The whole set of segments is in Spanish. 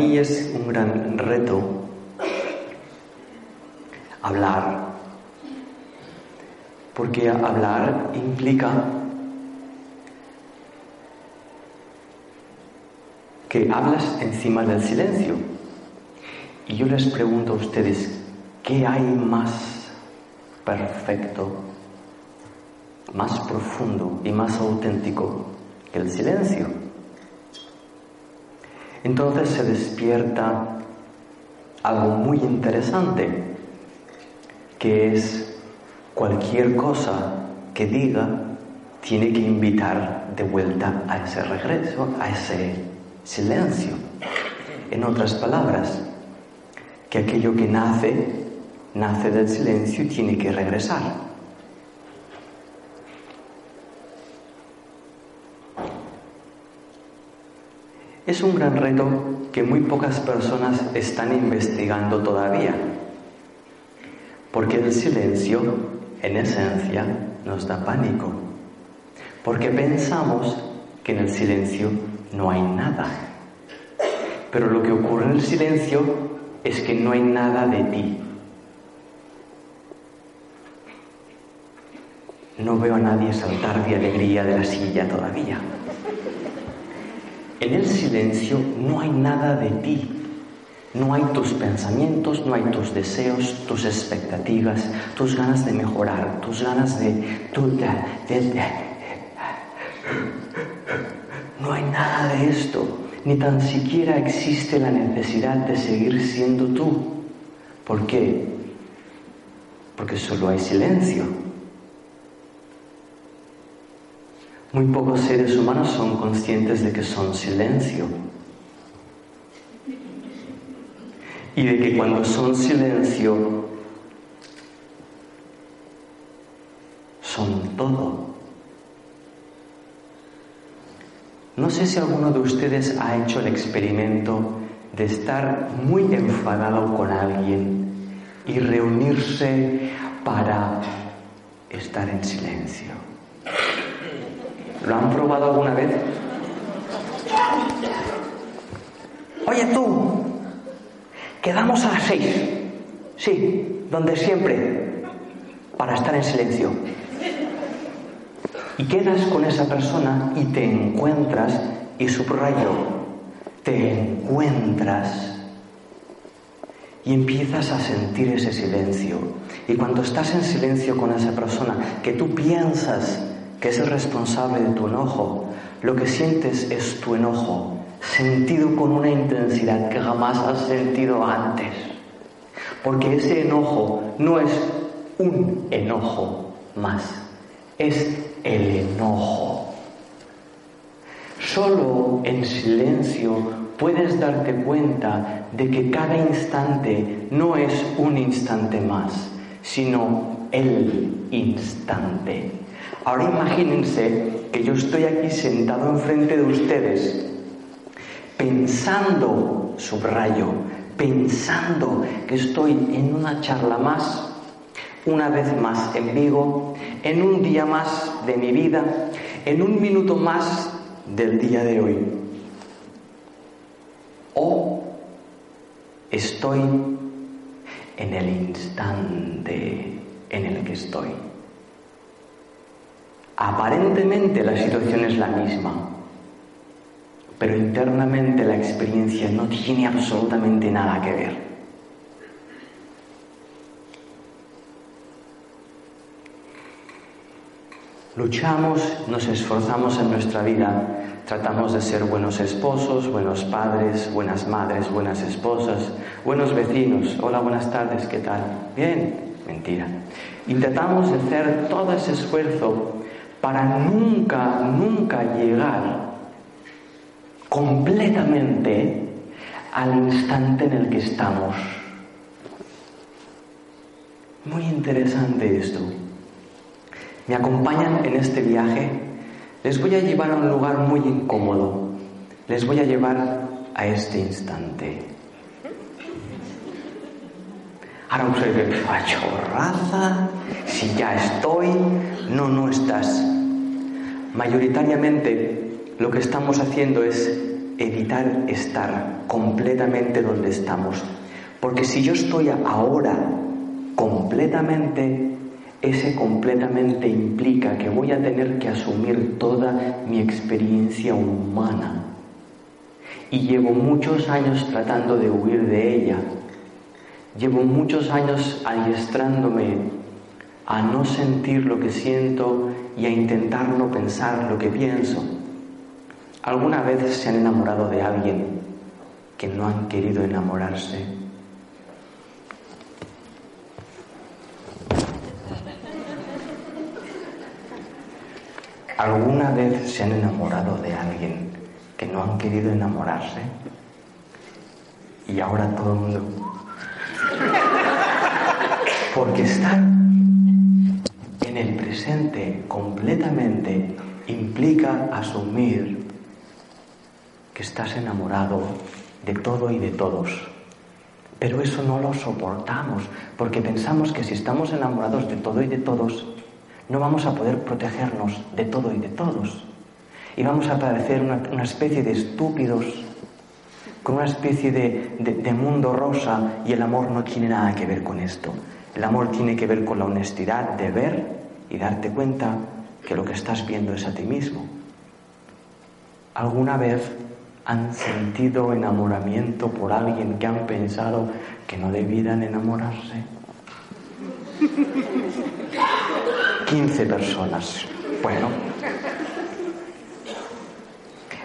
Mí es un gran reto hablar, porque hablar implica que hablas encima del silencio. Y yo les pregunto a ustedes, ¿qué hay más perfecto, más profundo y más auténtico que el silencio? Entonces se despierta algo muy interesante, que es cualquier cosa que diga tiene que invitar de vuelta a ese regreso, a ese silencio. En otras palabras, que aquello que nace, nace del silencio y tiene que regresar. Es un gran reto que muy pocas personas están investigando todavía, porque el silencio, en esencia, nos da pánico, porque pensamos que en el silencio no hay nada. Pero lo que ocurre en el silencio es que no hay nada de ti. No veo a nadie saltar de alegría de la silla todavía. En el silencio no hay nada de ti. No hay tus pensamientos, no hay tus deseos, tus expectativas, tus ganas de mejorar, tus ganas de... no hay nada de esto ni tan siquiera existe la necesidad de seguir siendo tú. ¿Por qué? Porque solo hay silencio. Muy pocos seres humanos son conscientes de que son silencio. Y de que cuando son silencio son todo. No sé si alguno de ustedes ha hecho el experimento de estar muy enfadado con alguien y reunirse para estar en silencio. ¿Lo han probado alguna vez? Oye tú, quedamos a las seis. Sí, donde siempre, para estar en silencio y quedas con esa persona y te encuentras, y subrayo, te encuentras y empiezas a sentir ese silencio. Y cuando estás en silencio con esa persona que tú piensas que es el responsable de tu enojo, lo que sientes es tu enojo, sentido con una intensidad que jamás has sentido antes. Porque ese enojo no es un enojo más, es el enojo. Solo en silencio puedes darte cuenta de que cada instante no es un instante más, sino el instante. Ahora imagínense que yo estoy aquí sentado enfrente de ustedes, pensando, subrayo, pensando que estoy en una charla más una vez más en Vigo, en un día más de mi vida, en un minuto más del día de hoy. O estoy en el instante en el que estoy. Aparentemente la situación es la misma, pero internamente la experiencia no tiene absolutamente nada que ver. Luchamos, nos esforzamos en nuestra vida, tratamos de ser buenos esposos, buenos padres, buenas madres, buenas esposas, buenos vecinos. Hola, buenas tardes, ¿qué tal? Bien, mentira. Intentamos hacer todo ese esfuerzo para nunca, nunca llegar completamente al instante en el que estamos. Muy interesante esto me acompañan en este viaje, les voy a llevar a un lugar muy incómodo. Les voy a llevar a este instante. Ahora observen, chorraza, si ya estoy, no, no estás. Mayoritariamente lo que estamos haciendo es evitar estar completamente donde estamos. Porque si yo estoy ahora completamente, ese completamente implica que voy a tener que asumir toda mi experiencia humana. Y llevo muchos años tratando de huir de ella. Llevo muchos años adiestrándome a no sentir lo que siento y a intentar no pensar lo que pienso. ¿Alguna vez se han enamorado de alguien que no han querido enamorarse? ¿Alguna vez se han enamorado de alguien que no han querido enamorarse? Y ahora todo el mundo... Porque estar en el presente completamente implica asumir que estás enamorado de todo y de todos. Pero eso no lo soportamos porque pensamos que si estamos enamorados de todo y de todos, no vamos a poder protegernos de todo y de todos. Y vamos a parecer una, especie de estúpidos, con una especie de, mundo rosa, y el amor no tiene nada que ver con esto. El amor tiene que ver con la honestidad de ver y darte cuenta que lo que estás viendo es a ti mismo. ¿Alguna vez han sentido enamoramiento por alguien que han pensado que no debieran enamorarse? 15 personas. Bueno.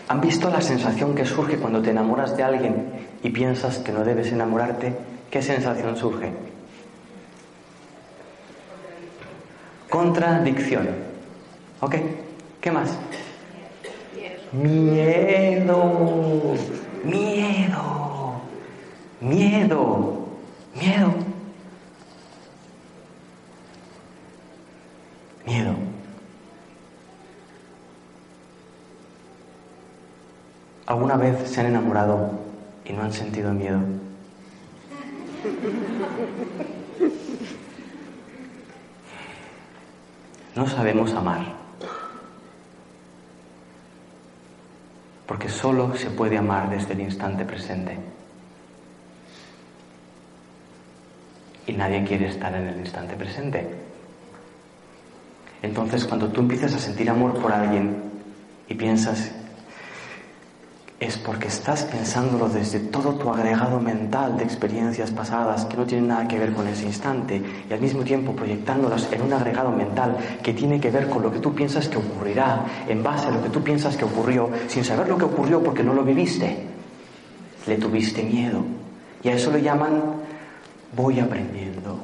¿Han visto la sensación que surge cuando te enamoras de alguien y piensas que no debes enamorarte? ¿Qué sensación surge? Contradicción. ¿Ok? ¿Qué más? Miedo. Miedo. Miedo. Miedo. Miedo. ¿Alguna vez se han enamorado y no han sentido miedo? No sabemos amar. Porque solo se puede amar desde el instante presente. Y nadie quiere estar en el instante presente. Entonces, cuando tú empiezas a sentir amor por alguien y piensas, es porque estás pensándolo desde todo tu agregado mental de experiencias pasadas que no tienen nada que ver con ese instante y al mismo tiempo proyectándolas en un agregado mental que tiene que ver con lo que tú piensas que ocurrirá en base a lo que tú piensas que ocurrió sin saber lo que ocurrió porque no lo viviste. Le tuviste miedo. Y a eso le llaman voy aprendiendo.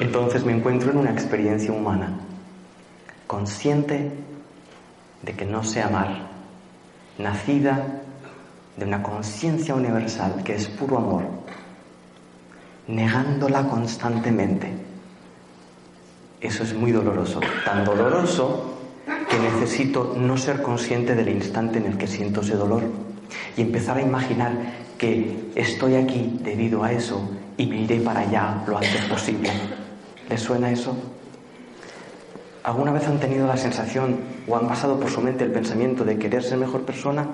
Entonces me encuentro en una experiencia humana, consciente de que no sé amar, nacida de una conciencia universal que es puro amor, negándola constantemente. Eso es muy doloroso, tan doloroso que necesito no ser consciente del instante en el que siento ese dolor y empezar a imaginar que estoy aquí debido a eso y me iré para allá lo antes posible. ¿Les suena eso? ¿Alguna vez han tenido la sensación o han pasado por su mente el pensamiento de querer ser mejor persona?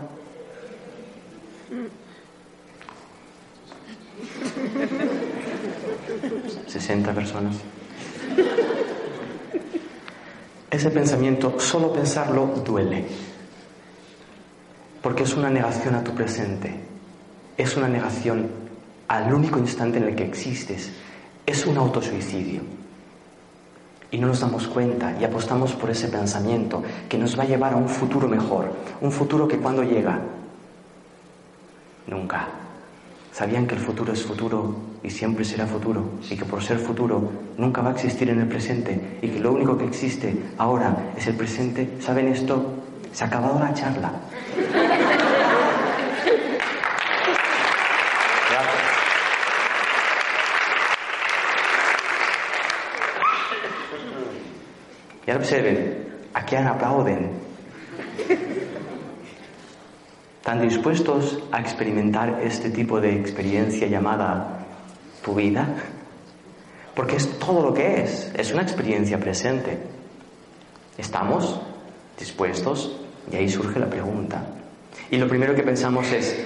¿60 personas? Ese pensamiento, solo pensarlo, duele. Porque es una negación a tu presente. Es una negación al único instante en el que existes. Es un autosuicidio. Y no nos damos cuenta y apostamos por ese pensamiento que nos va a llevar a un futuro mejor. Un futuro que cuando llega, nunca. ¿Sabían que el futuro es futuro y siempre será futuro? Y que por ser futuro nunca va a existir en el presente y que lo único que existe ahora es el presente. ¿Saben esto? Se ha acabado la charla. Y ahora observen, aquí han aplauden. ¿Están dispuestos a experimentar este tipo de experiencia llamada tu vida? Porque es todo lo que es, es una experiencia presente. ¿Estamos dispuestos? Y ahí surge la pregunta. Y lo primero que pensamos es,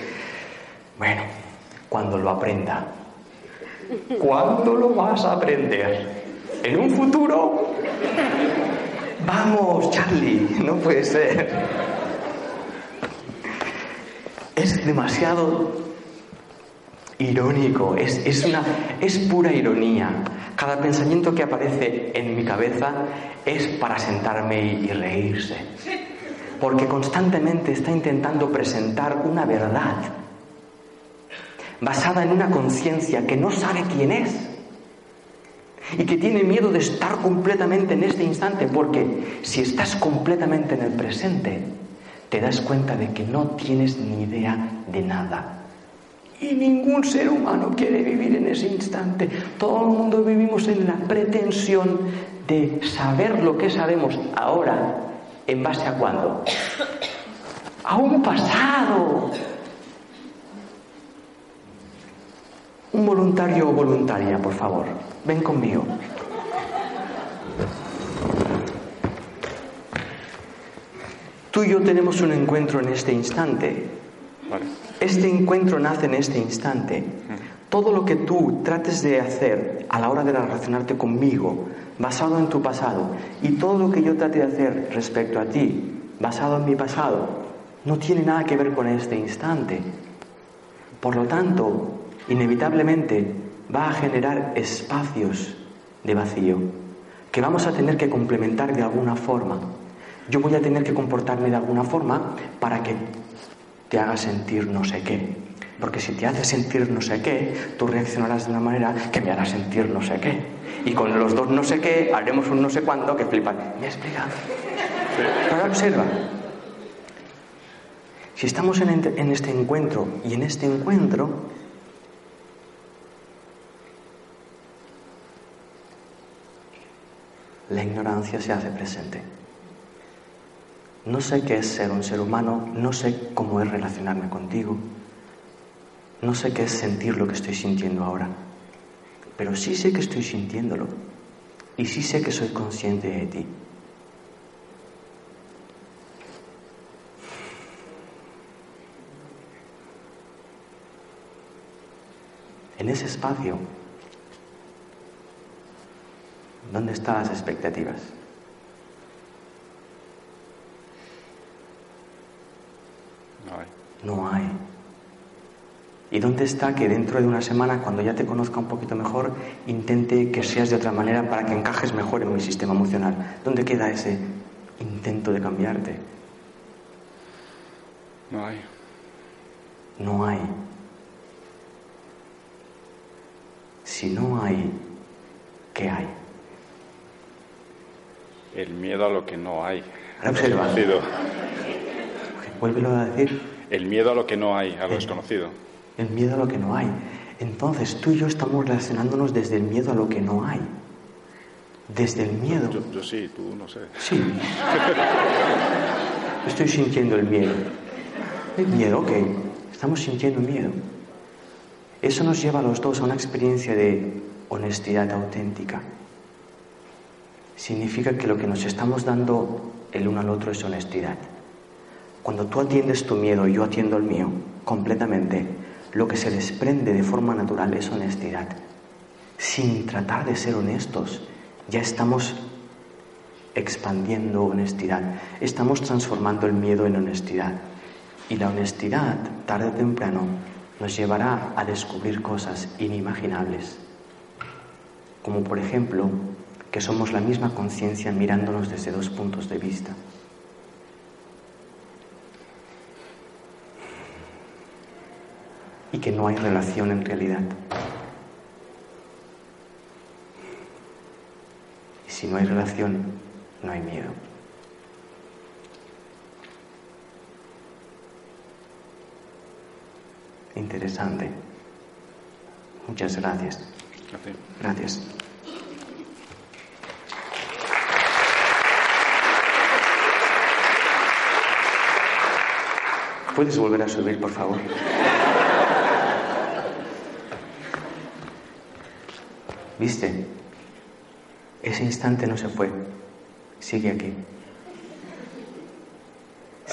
bueno, cuando lo aprenda. ¿Cuándo lo vas a aprender? ¿En un futuro? Vamos, Charlie, no puede ser es demasiado irónico, es, una, es pura ironía. Cada pensamiento que aparece en mi cabeza es para sentarme y, y reírse. Porque constantemente está intentando presentar una verdad basada en una conciencia que no sabe quién es y que tiene miedo de estar completamente en este instante, porque si estás completamente en el presente, te das cuenta de que no tienes ni idea de nada. Y ningún ser humano quiere vivir en ese instante. Todo el mundo vivimos en la pretensión de saber lo que sabemos ahora, ¿en base a cuándo? A un pasado. Un voluntario o voluntaria, por favor, ven conmigo. Tú y yo tenemos un encuentro en este instante. Este encuentro nace en este instante. Todo lo que tú trates de hacer a la hora de relacionarte conmigo, basado en tu pasado, y todo lo que yo trate de hacer respecto a ti, basado en mi pasado, no tiene nada que ver con este instante. Por lo tanto, inevitablemente va a generar espacios de vacío que vamos a tener que complementar de alguna forma yo voy a tener que comportarme de alguna forma para que te haga sentir no sé qué. Porque si te hace sentir no sé qué, tú reaccionarás de una manera que me hará sentir no sé qué. Y con los dos no sé qué, haremos un no sé cuánto que flipan. ¿Me he explicado? Ahora observa. Si estamos en este encuentro y en este encuentro la ignorancia se hace presente. No sé qué es ser un ser humano, no sé cómo es relacionarme contigo, no sé qué es sentir lo que estoy sintiendo ahora, pero sí sé que estoy sintiéndolo y sí sé que soy consciente de ti. En ese espacio, ¿dónde están las expectativas? No hay. ¿Y dónde está que dentro de una semana, cuando ya te conozca un poquito mejor, intente que seas de otra manera para que encajes mejor en mi sistema emocional? ¿Dónde queda ese intento de cambiarte? No hay. No hay. Si no hay, ¿qué hay? El miedo a lo que no hay. Observa. Vuélvelo a decir. El miedo a lo que no hay, a lo desconocido. El miedo a lo que no hay. Entonces tú y yo estamos relacionándonos desde el miedo a lo que no hay. Desde el miedo. Yo, sí, tú no sé. Sí. Estoy sintiendo el miedo. El miedo, ok. Estamos sintiendo miedo. Eso nos lleva a los dos a una experiencia de honestidad auténtica. Significa que lo que nos estamos dando el uno al otro es honestidad. Cuando tú atiendes tu miedo y yo atiendo el mío completamente, lo que se desprende de forma natural es honestidad. Sin tratar de ser honestos, ya estamos expandiendo honestidad, estamos transformando el miedo en honestidad. Y la honestidad, tarde o temprano, nos llevará a descubrir cosas inimaginables. Como por ejemplo, que somos la misma conciencia mirándonos desde dos puntos de vista. y que no hay relación en realidad. Y si no hay relación, no hay miedo. Interesante. Muchas gracias. Gracias. ¿Puedes volver a subir, por favor? ¿Viste? Ese instante no se fue. Sigue aquí.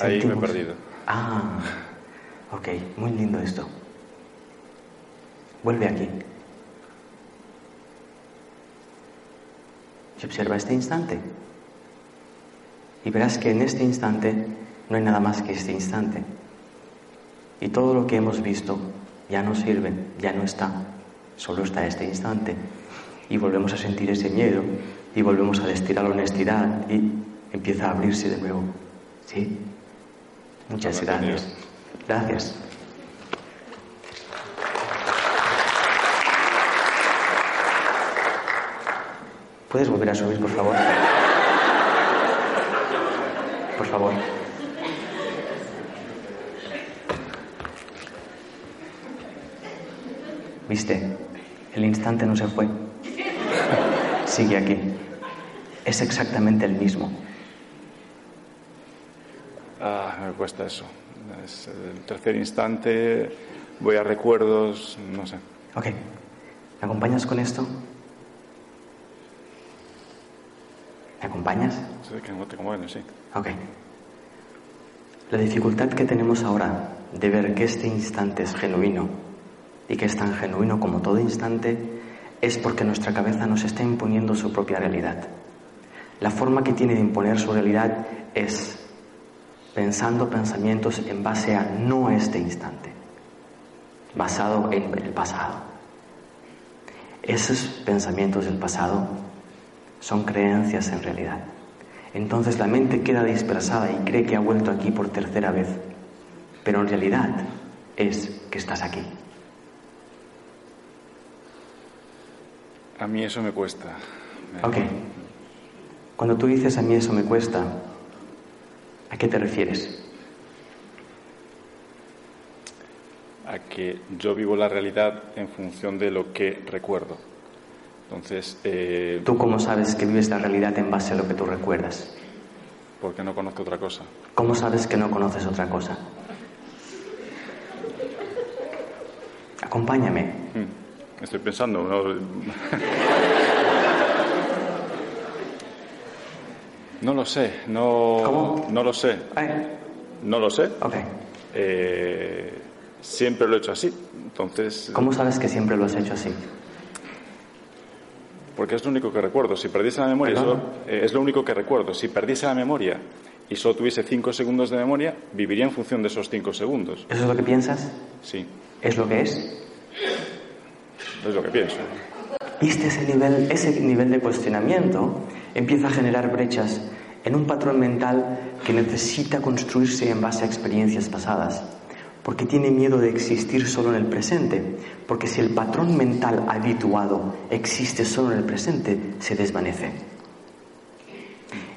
Ahí me he perdido. Ah, ok, muy lindo esto. Vuelve aquí. Y observa este instante. Y verás que en este instante no hay nada más que este instante. Y todo lo que hemos visto ya no sirve, ya no está. Solo está este instante. Y volvemos a sentir ese miedo y volvemos a destilar la honestidad y empieza a abrirse de nuevo. ¿Sí? Muchas gracias. Gracias. ¿Puedes volver a subir, por favor? Por favor. ¿Viste? El instante no se fue. Sigue aquí. Es exactamente el mismo. Ah, me cuesta eso. Es el tercer instante, voy a recuerdos, no sé. Ok. ¿Me acompañas con esto? ¿Me acompañas? Sé que no te sí. Ok. La dificultad que tenemos ahora de ver que este instante es genuino y que es tan genuino como todo instante es porque nuestra cabeza nos está imponiendo su propia realidad. La forma que tiene de imponer su realidad es pensando pensamientos en base a no este instante, basado en el pasado. Esos pensamientos del pasado son creencias en realidad. Entonces la mente queda dispersada y cree que ha vuelto aquí por tercera vez, pero en realidad es que estás aquí. A mí eso me cuesta. Ok. Cuando tú dices a mí eso me cuesta, ¿a qué te refieres? A que yo vivo la realidad en función de lo que recuerdo. Entonces, eh, ¿Tú cómo sabes que vives la realidad en base a lo que tú recuerdas? porque no conozco otra cosa. ¿Cómo sabes que no conoces otra cosa? Acompáñame. Mm, Estoy pensando, ¿no? No lo sé, no, ¿Cómo? no lo sé, Ay, no lo sé. ok. Eh, siempre lo he hecho así, entonces, ¿Cómo sabes que siempre lo has hecho así? porque es lo único que recuerdo. Si perdiese la memoria, solo- eh, es lo único que recuerdo. Si perdiese la memoria y solo tuviese cinco segundos de memoria, viviría en función de esos cinco segundos. ¿Eso es lo que piensas? Sí, ¿Es lo que es? Es lo que pienso. Viste ese nivel, ese nivel de cuestionamiento empieza a generar brechas en un patrón mental que necesita construirse en base a experiencias pasadas, porque tiene miedo de existir solo en el presente, porque si el patrón mental habituado existe solo en el presente, se desvanece.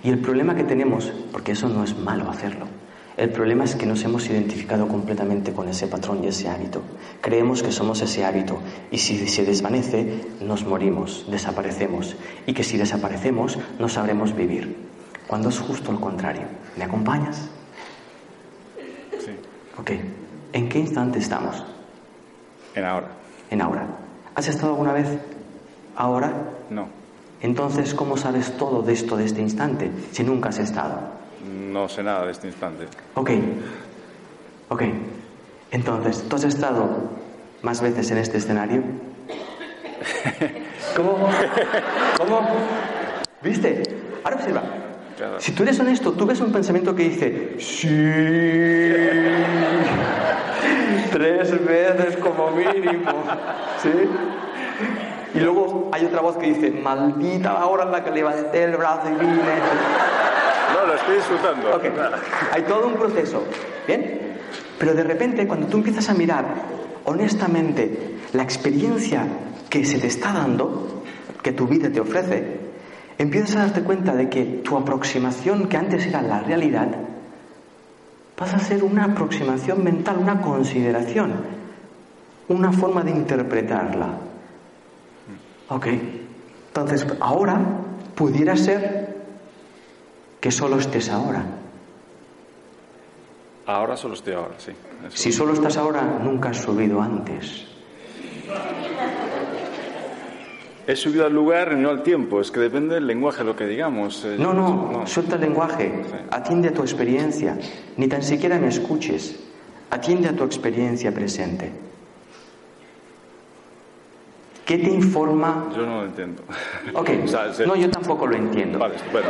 Y el problema que tenemos, porque eso no es malo hacerlo, el problema es que nos hemos identificado completamente con ese patrón y ese hábito. Creemos que somos ese hábito y si se desvanece, nos morimos, desaparecemos. Y que si desaparecemos, no sabremos vivir. Cuando es justo lo contrario. ¿Me acompañas? Sí, Ok. ¿En qué instante estamos? en ahora. En ahora. ¿Has estado alguna vez ahora? No, Entonces, ¿cómo sabes todo de esto de este instante si nunca has estado? No sé nada de este instante. Ok, ok. Entonces, ¿tú has estado más veces en este escenario? ¿Cómo? ¿Cómo? ¿Viste? Ahora observa. Claro. Si tú eres honesto, tú ves un pensamiento que dice, sí, tres veces como mínimo, ¿sí? Y luego hay otra voz que dice, maldita la hora en la que levanté el brazo y vine. Lo estoy disfrutando. Ok, hay todo un proceso, ¿bien? Pero de repente, cuando tú empiezas a mirar honestamente la experiencia que se te está dando, que tu vida te ofrece, empiezas a darte cuenta de que tu aproximación, que antes era la realidad, pasa a ser una aproximación mental, una consideración, una forma de interpretarla. Ok, entonces ahora pudiera ser que solo estés ahora. Ahora solo estoy ahora, sí. Si solo estás ahora, nunca has subido antes. He subido al lugar y no al tiempo, es que depende del lenguaje, lo que digamos. Eh, no, no, suelta el lenguaje, atiende a tu experiencia, ni tan siquiera me escuches, atiende a tu experiencia presente. ¿Qué te informa? Yo no lo entiendo. Ok, no, yo tampoco lo entiendo. Vale, estupendo.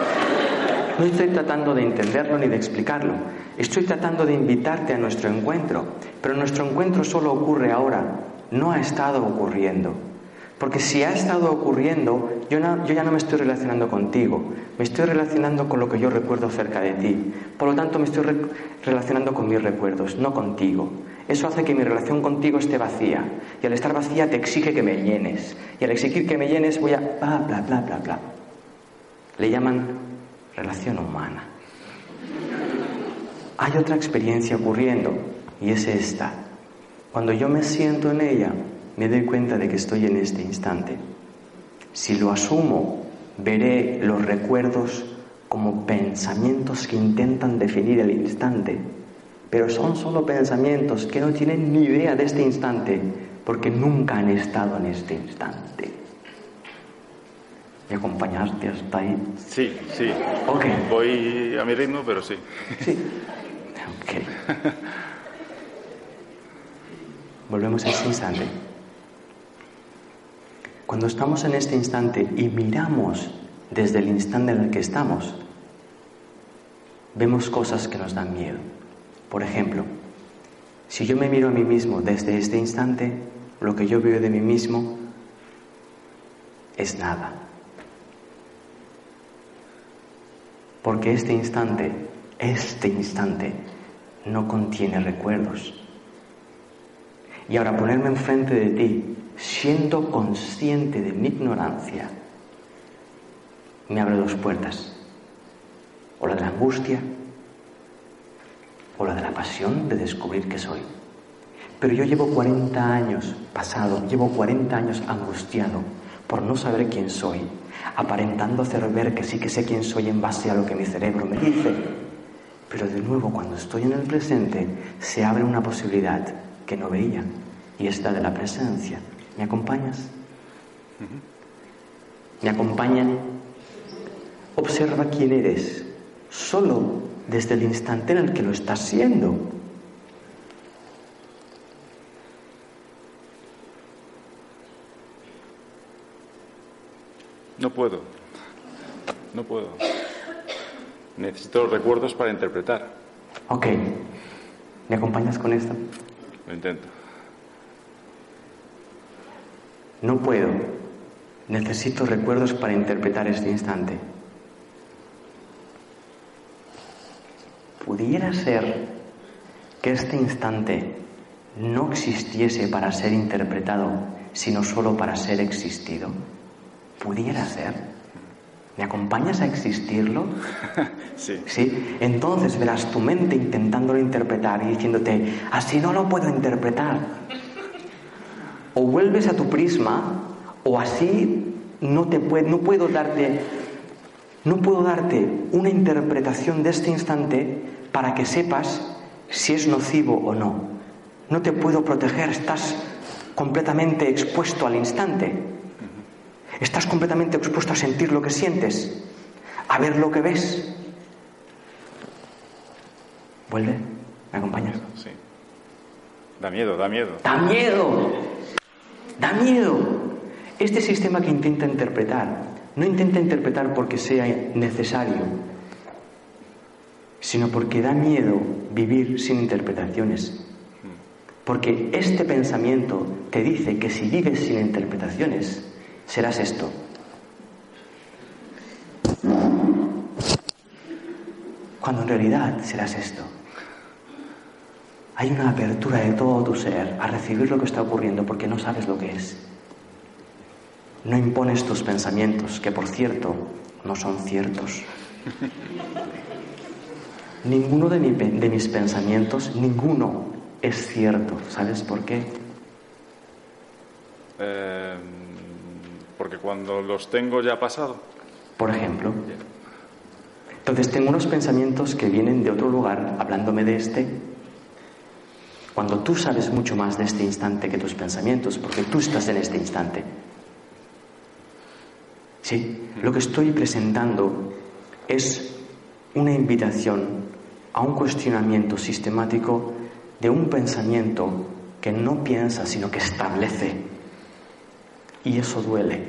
No estoy tratando de entenderlo ni de explicarlo. Estoy tratando de invitarte a nuestro encuentro. Pero nuestro encuentro solo ocurre ahora, no ha estado ocurriendo. Porque si ha estado ocurriendo, yo, yo, ya no me estoy relacionando contigo, me estoy relacionando con lo que yo recuerdo cerca de ti. Por lo tanto, me estoy relacionando con mis recuerdos, no contigo. Eso hace que mi relación contigo esté vacía. Y al estar vacía te exige que me llenes. Y al exigir que me llenes voy a... bla, bla, bla, bla, bla. Le llaman relación humana. Hay otra experiencia ocurriendo y es esta. Cuando yo me siento en ella, me doy cuenta de que estoy en este instante. Si lo asumo, veré los recuerdos como pensamientos que intentan definir el instante, pero son solo pensamientos que no tienen ni idea de este instante porque nunca han estado en este instante. ¿Me acompañaste hasta ahí? Sí, sí. Ok. Voy a mi ritmo, pero sí. Sí. Ok. Volvemos a este instante. Cuando estamos en este instante y miramos desde el instante en el que estamos, vemos cosas que nos dan miedo. Por ejemplo, si yo me miro a mí mismo desde este instante, lo que yo veo de mí mismo es nada. Porque este instante, este instante, no contiene recuerdos. Y ahora ponerme enfrente de ti siendo consciente de mi ignorancia, me abre dos puertas. O la de la angustia, o la de la pasión de descubrir que soy. Pero yo llevo 40 años pasado, llevo 40 años angustiado por no saber quién soy, aparentando hacer ver que sí que sé quién soy en base a lo que mi cerebro me dice. Pero de nuevo, cuando estoy en el presente, se abre una posibilidad que no veía, y esta de la presencia. ¿Me acompañas? ¿Me acompañan? Observa quién eres, solo desde el instante en el que lo estás siendo. No puedo, no puedo. Necesito recuerdos para interpretar. Ok, ¿me acompañas con esto? Lo intento. No puedo. Necesito recuerdos para interpretar este instante. ¿Pudiera ser que este instante no existiese para ser interpretado, sino solo para ser existido? ¿Pudiera ser? ¿Me acompañas a existirlo? Sí. Sí. Entonces verás tu mente intentándolo interpretar y diciéndote, así no lo puedo interpretar o vuelves a tu prisma o así no te puedo, no puedo darte no puedo darte una interpretación de este instante para que sepas si es nocivo o no. No te puedo proteger, estás completamente expuesto al instante. Estás completamente expuesto a sentir lo que sientes, a ver lo que ves. Vuelve, ¿me acompañas? Sí. Da miedo, da miedo. Da miedo. Da miedo. Este sistema que intenta interpretar, no intenta interpretar porque sea necesario, sino porque da miedo vivir sin interpretaciones. Porque este pensamiento te dice que si vives sin interpretaciones, serás esto. Cuando en realidad serás esto. Hay una apertura de todo tu ser a recibir lo que está ocurriendo porque no sabes lo que es. No impones tus pensamientos, que por cierto no son ciertos. Ninguno de, mis pensamientos, ninguno es cierto. ¿Sabes por qué? Em, porque cuando los tengo ya pasado. Por ejemplo, Entonces tengo unos pensamientos que vienen de otro lugar, hablándome de este. Cuando tú sabes mucho más de este instante que tus pensamientos, porque tú estás en este instante. ¿Sí? Lo que estoy presentando es una invitación a un cuestionamiento sistemático de un pensamiento que no piensa, sino que establece. Y eso duele,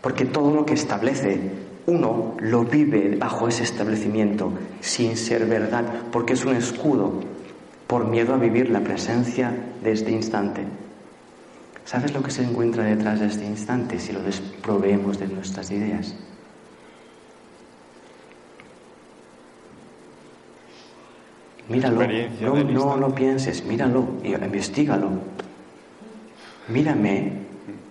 porque todo lo que establece uno lo vive bajo ese establecimiento sin ser verdad, porque es un escudo por miedo a vivir la presencia de este instante. ¿Sabes lo que se encuentra detrás de este instante si lo desproveemos de nuestras ideas? Míralo, no, no lo pienses, míralo y investigalo. Mírame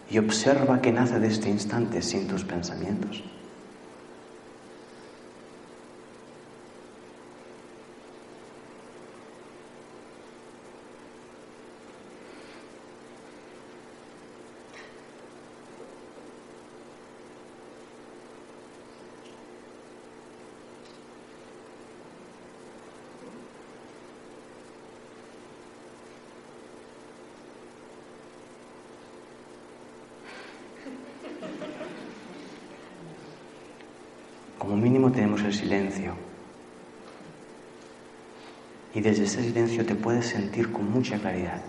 y observa qué nace de este instante sin tus pensamientos. Como mínimo tenemos el silencio. Y desde ese silencio te puedes sentir con mucha claridad.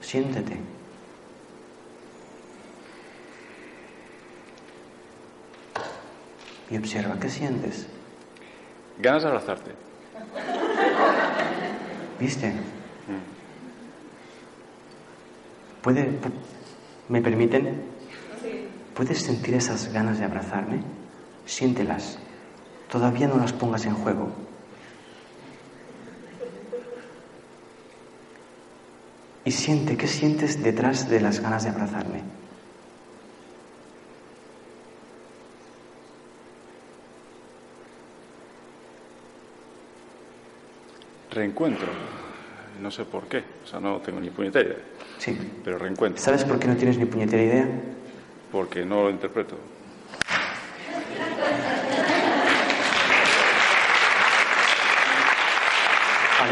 Siéntete. Y observa qué sientes. Ganas de abrazarte. ¿Viste? ¿Puede, ¿Me permiten? ¿Puedes sentir esas ganas de abrazarme? Siéntelas. Todavía no las pongas en juego. Y siente, ¿qué sientes detrás de las ganas de abrazarme? Reencuentro. No sé por qué. O sea, no tengo ni puñetera idea. Sí. Pero reencuentro. ¿Sabes por qué no tienes ni puñetera idea? Porque no lo interpreto.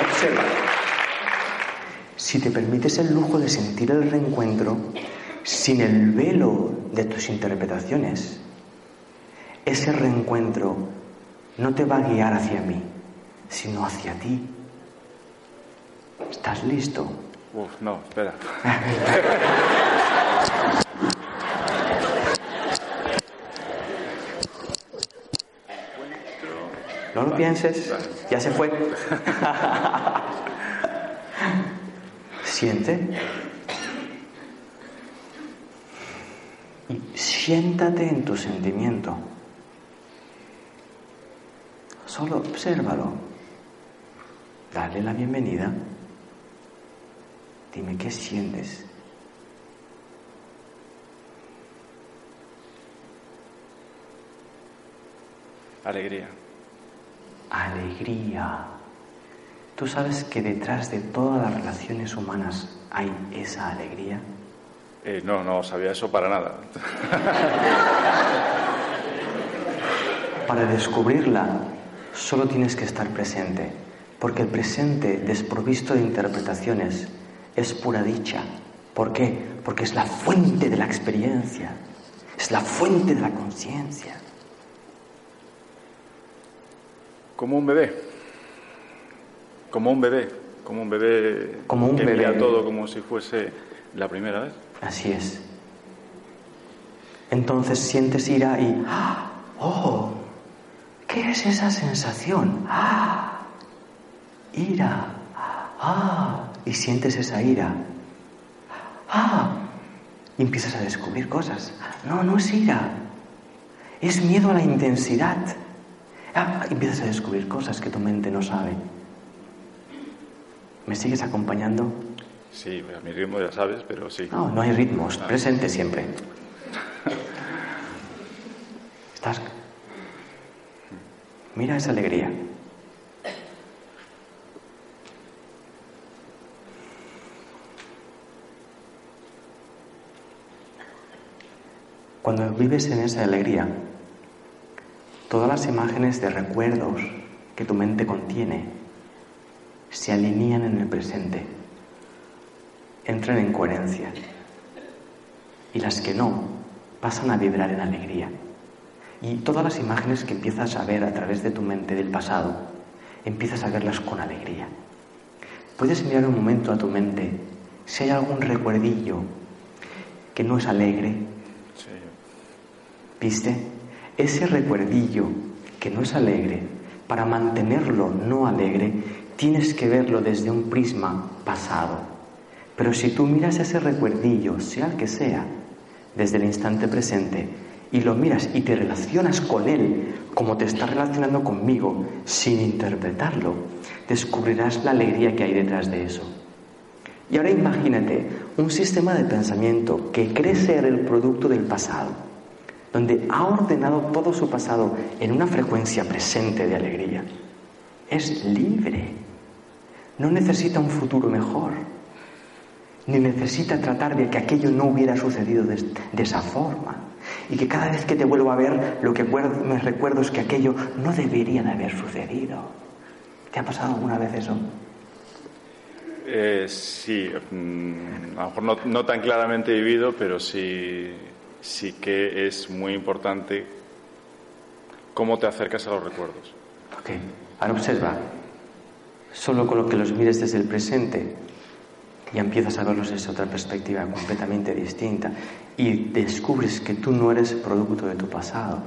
observa. Si te permites el lujo de sentir el reencuentro sin el velo de tus interpretaciones, ese reencuentro no te va a guiar hacia mí, sino hacia ti. ¿Estás listo? Uf, no, espera. No lo pienses, ya se fue. Siente. Y siéntate en tu sentimiento. Solo obsérvalo. Dale la bienvenida. Dime qué sientes. Alegría alegría. ¿Tú sabes que detrás de todas las relaciones humanas hay esa alegría? Eh, no, no sabía eso para nada. para descubrirla, solo tienes que estar presente, porque el presente desprovisto de interpretaciones es pura dicha. ¿Por qué? Porque es la fuente de la experiencia, es la fuente de la conciencia. Como un bebé. Como un bebé. Como un bebé como un que bebé. mira todo como si fuese la primera vez. Así es. Entonces sientes ira y ¡ah! ¡Oh! ¿Qué es esa sensación? ¡Ah! Ira. ¡Ah! Y sientes esa ira. ¡Ah! Y empiezas a descubrir cosas. No, no es ira. Es miedo a la intensidad. Ah, empiezas a descubrir cosas que tu mente no sabe. ¿Me sigues acompañando? Sí, a mi ritmo ya sabes, pero sí. No, no hay ritmos, ah. presente siempre. ¿Estás? Mira esa alegría. Cuando vives en esa alegría, todas las imágenes de recuerdos que tu mente contiene se alinean en el presente, entran en coherencia y las que no pasan a vibrar en alegría. Y todas las imágenes que empiezas a ver a través de tu mente del pasado, empiezas a verlas con alegría. Puedes mirar un momento a tu mente si hay algún recuerdillo que no es alegre. ¿Viste? Ese recuerdillo que no es alegre, para mantenerlo no alegre, tienes que verlo desde un prisma pasado. Pero si tú miras ese recuerdillo, sea el que sea, desde el instante presente, y lo miras y te relacionas con él como te está relacionando conmigo, sin interpretarlo, descubrirás la alegría que hay detrás de eso. Y ahora imagínate un sistema de pensamiento que cree ser el producto del pasado, donde ha ordenado todo su pasado en una frecuencia presente de alegría. Es libre, no necesita un futuro mejor, ni necesita tratar de que aquello no hubiera sucedido de, esa forma. Y que cada vez que te vuelvo a ver, lo que me recuerdo es que aquello no debería de haber sucedido. ¿Te ha pasado alguna vez eso? Eh, sí, mm, a lo mejor no, tan claramente vivido, pero sí, sí que es muy importante cómo te acercas a los recuerdos. Ok, ahora observa, solo con lo que los mires desde el presente y empiezas a verlos desde otra perspectiva completamente distinta y descubres que tú no eres producto de tu pasado.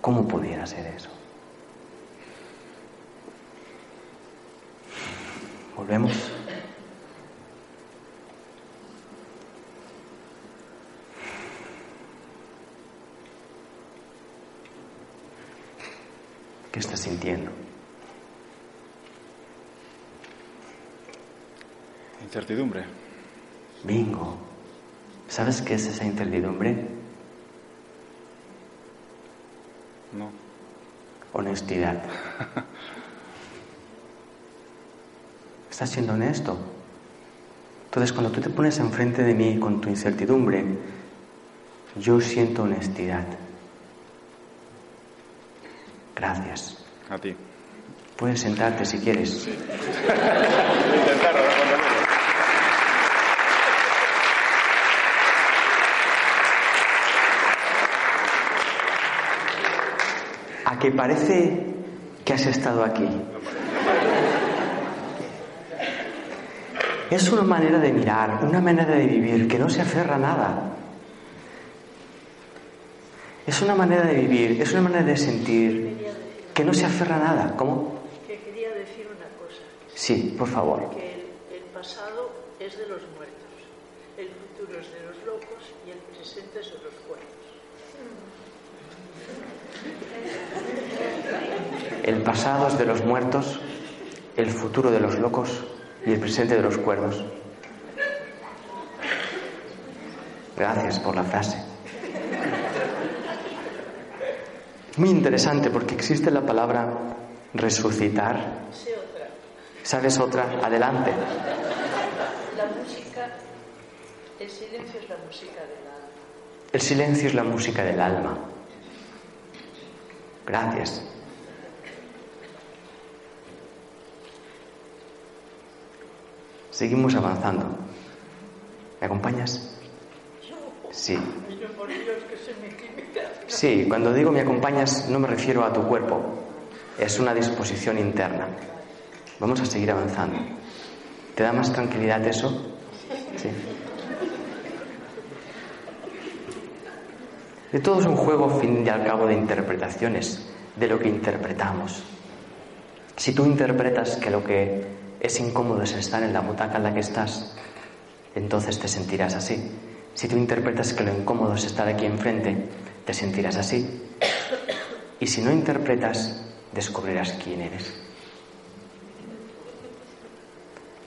¿Cómo pudiera ser eso? Volvemos. ¿Qué estás sintiendo? Incertidumbre. Bingo. ¿Sabes qué es esa incertidumbre? No. Honestidad. Estás siendo honesto. Entonces, cuando tú te pones enfrente de mí con tu incertidumbre, yo siento honestidad. Gracias. A ti. Puedes sentarte si quieres. Sí. que parece que has estado aquí. Es una manera de mirar, una manera de vivir que no se aferra a nada. Es una manera de vivir, es una manera de sentir que no se aferra a nada. ¿Cómo? Que quería decir una cosa. Sí, por favor. Que el, pasado es de los muertos, el futuro es de los locos y el presente es de los cuerdos. El pasado es de los muertos, el futuro de los locos y el presente de los cuerdos. Gracias por la frase. Muy interesante porque existe la palabra resucitar. ¿Sabes otra? Adelante. La música, el silencio es la música del alma. El silencio es la música del alma. Gracias. Seguimos avanzando. ¿Me acompañas? Sí. Sí, cuando digo me acompañas no me refiero a tu cuerpo, es una disposición interna. Vamos a seguir avanzando. ¿Te da más tranquilidad eso? Sí. De todo es un juego, fin y al cabo, de interpretaciones, de lo que interpretamos. Si tú interpretas que lo que es incómodo es estar en la butaca en la que estás, entonces te sentirás así. Si tú interpretas que lo incómodo es estar aquí enfrente, te sentirás así. Y si no interpretas, descubrirás quién eres.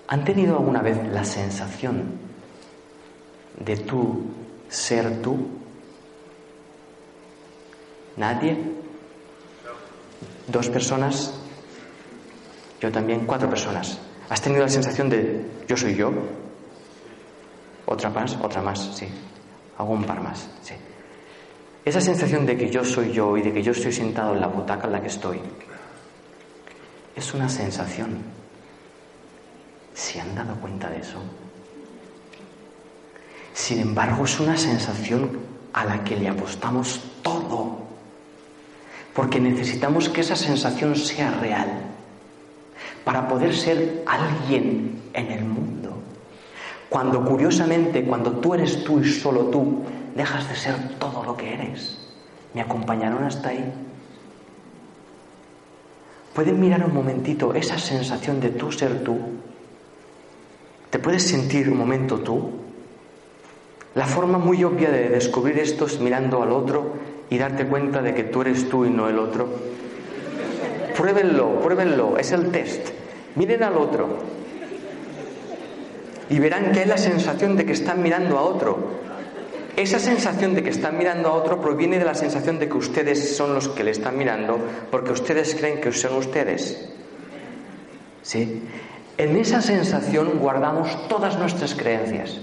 ¿Han tenido alguna vez la sensación de tú ser tú? ¿Nadie? ¿Dos personas? Yo también, cuatro personas. ¿Has tenido la sensación de yo soy yo? Otra más, otra más, sí. Algún par más, sí. esa sensación de que yo soy yo y de que yo estoy sentado en la butaca en la que estoy, es una sensación. ¿Se han dado cuenta de eso? Sin embargo, es una sensación a la que le apostamos todo, porque necesitamos que esa sensación sea real para poder ser alguien en el mundo. Cuando curiosamente, cuando tú eres tú y solo tú, dejas de ser todo lo que eres. ¿Me acompañaron hasta ahí? Pueden mirar un momentito esa sensación de tú ser tú. ¿Te puedes sentir un momento tú? La forma muy obvia de descubrir esto es mirando al otro y darte cuenta de que tú eres tú y no el otro. Pruébenlo, pruébenlo, es el test. Miren al otro y verán que hay la sensación de que están mirando a otro. Esa sensación de que están mirando a otro proviene de la sensación de que ustedes son los que le están mirando porque ustedes creen que son ustedes. ¿Sí? En esa sensación guardamos todas nuestras creencias,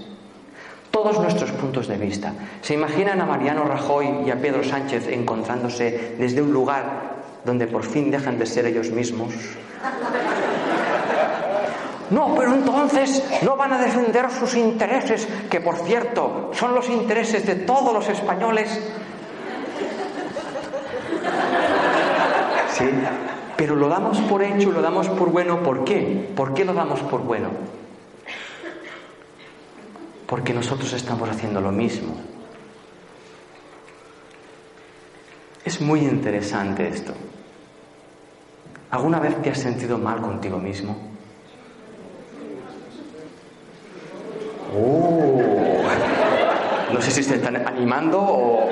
todos nuestros puntos de vista. ¿Se imaginan a Mariano Rajoy y a Pedro Sánchez encontrándose desde un lugar donde por fin dejan de ser ellos mismos? No, pero entonces no van a defender sus intereses, que por cierto son los intereses de todos los españoles. Sí, pero lo damos por hecho, lo damos por bueno. ¿Por qué? ¿Por qué lo damos por bueno? Porque nosotros estamos haciendo lo mismo. Es muy interesante esto. ¿Alguna vez te has sentido mal contigo mismo? Oh. No sé si se están animando o,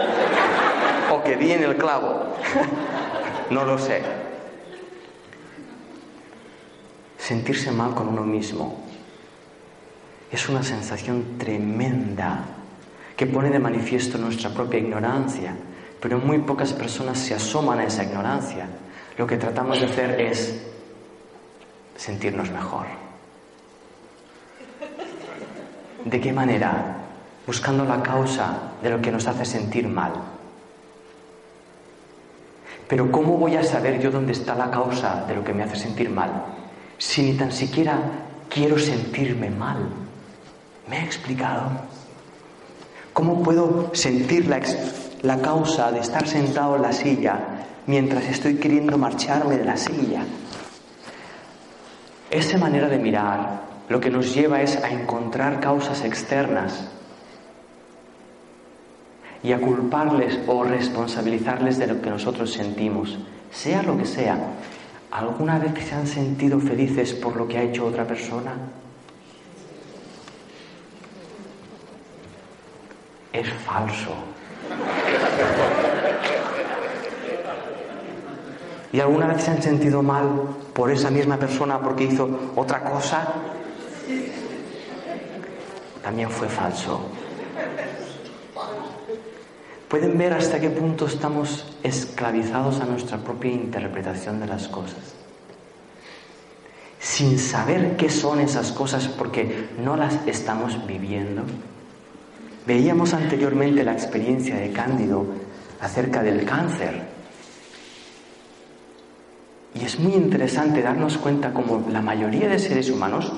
o que di en el clavo. No lo sé. Sentirse mal con uno mismo es una sensación tremenda que pone de manifiesto nuestra propia ignorancia, pero muy pocas personas se asoman a esa ignorancia. Lo que tratamos de hacer es sentirnos mejor. ¿De qué manera? Buscando la causa de lo que nos hace sentir mal. Pero ¿cómo voy a saber yo dónde está la causa de lo que me hace sentir mal? Si ni tan siquiera quiero sentirme mal. ¿Me he explicado? ¿Cómo puedo sentir la, la causa de estar sentado en la silla mientras estoy queriendo marcharme de la silla? Esa manera de mirar lo que nos lleva es a encontrar causas externas y a culparles o responsabilizarles de lo que nosotros sentimos, sea lo que sea. ¿Alguna vez se han sentido felices por lo que ha hecho otra persona? Es falso. ¿Y alguna vez se han sentido mal por esa misma persona porque hizo otra cosa? también fue falso. Pueden ver hasta qué punto estamos esclavizados a nuestra propia interpretación de las cosas. Sin saber qué son esas cosas porque no las estamos viviendo. Veíamos anteriormente la experiencia de Cándido acerca del cáncer. Y es muy interesante darnos cuenta como la mayoría de seres humanos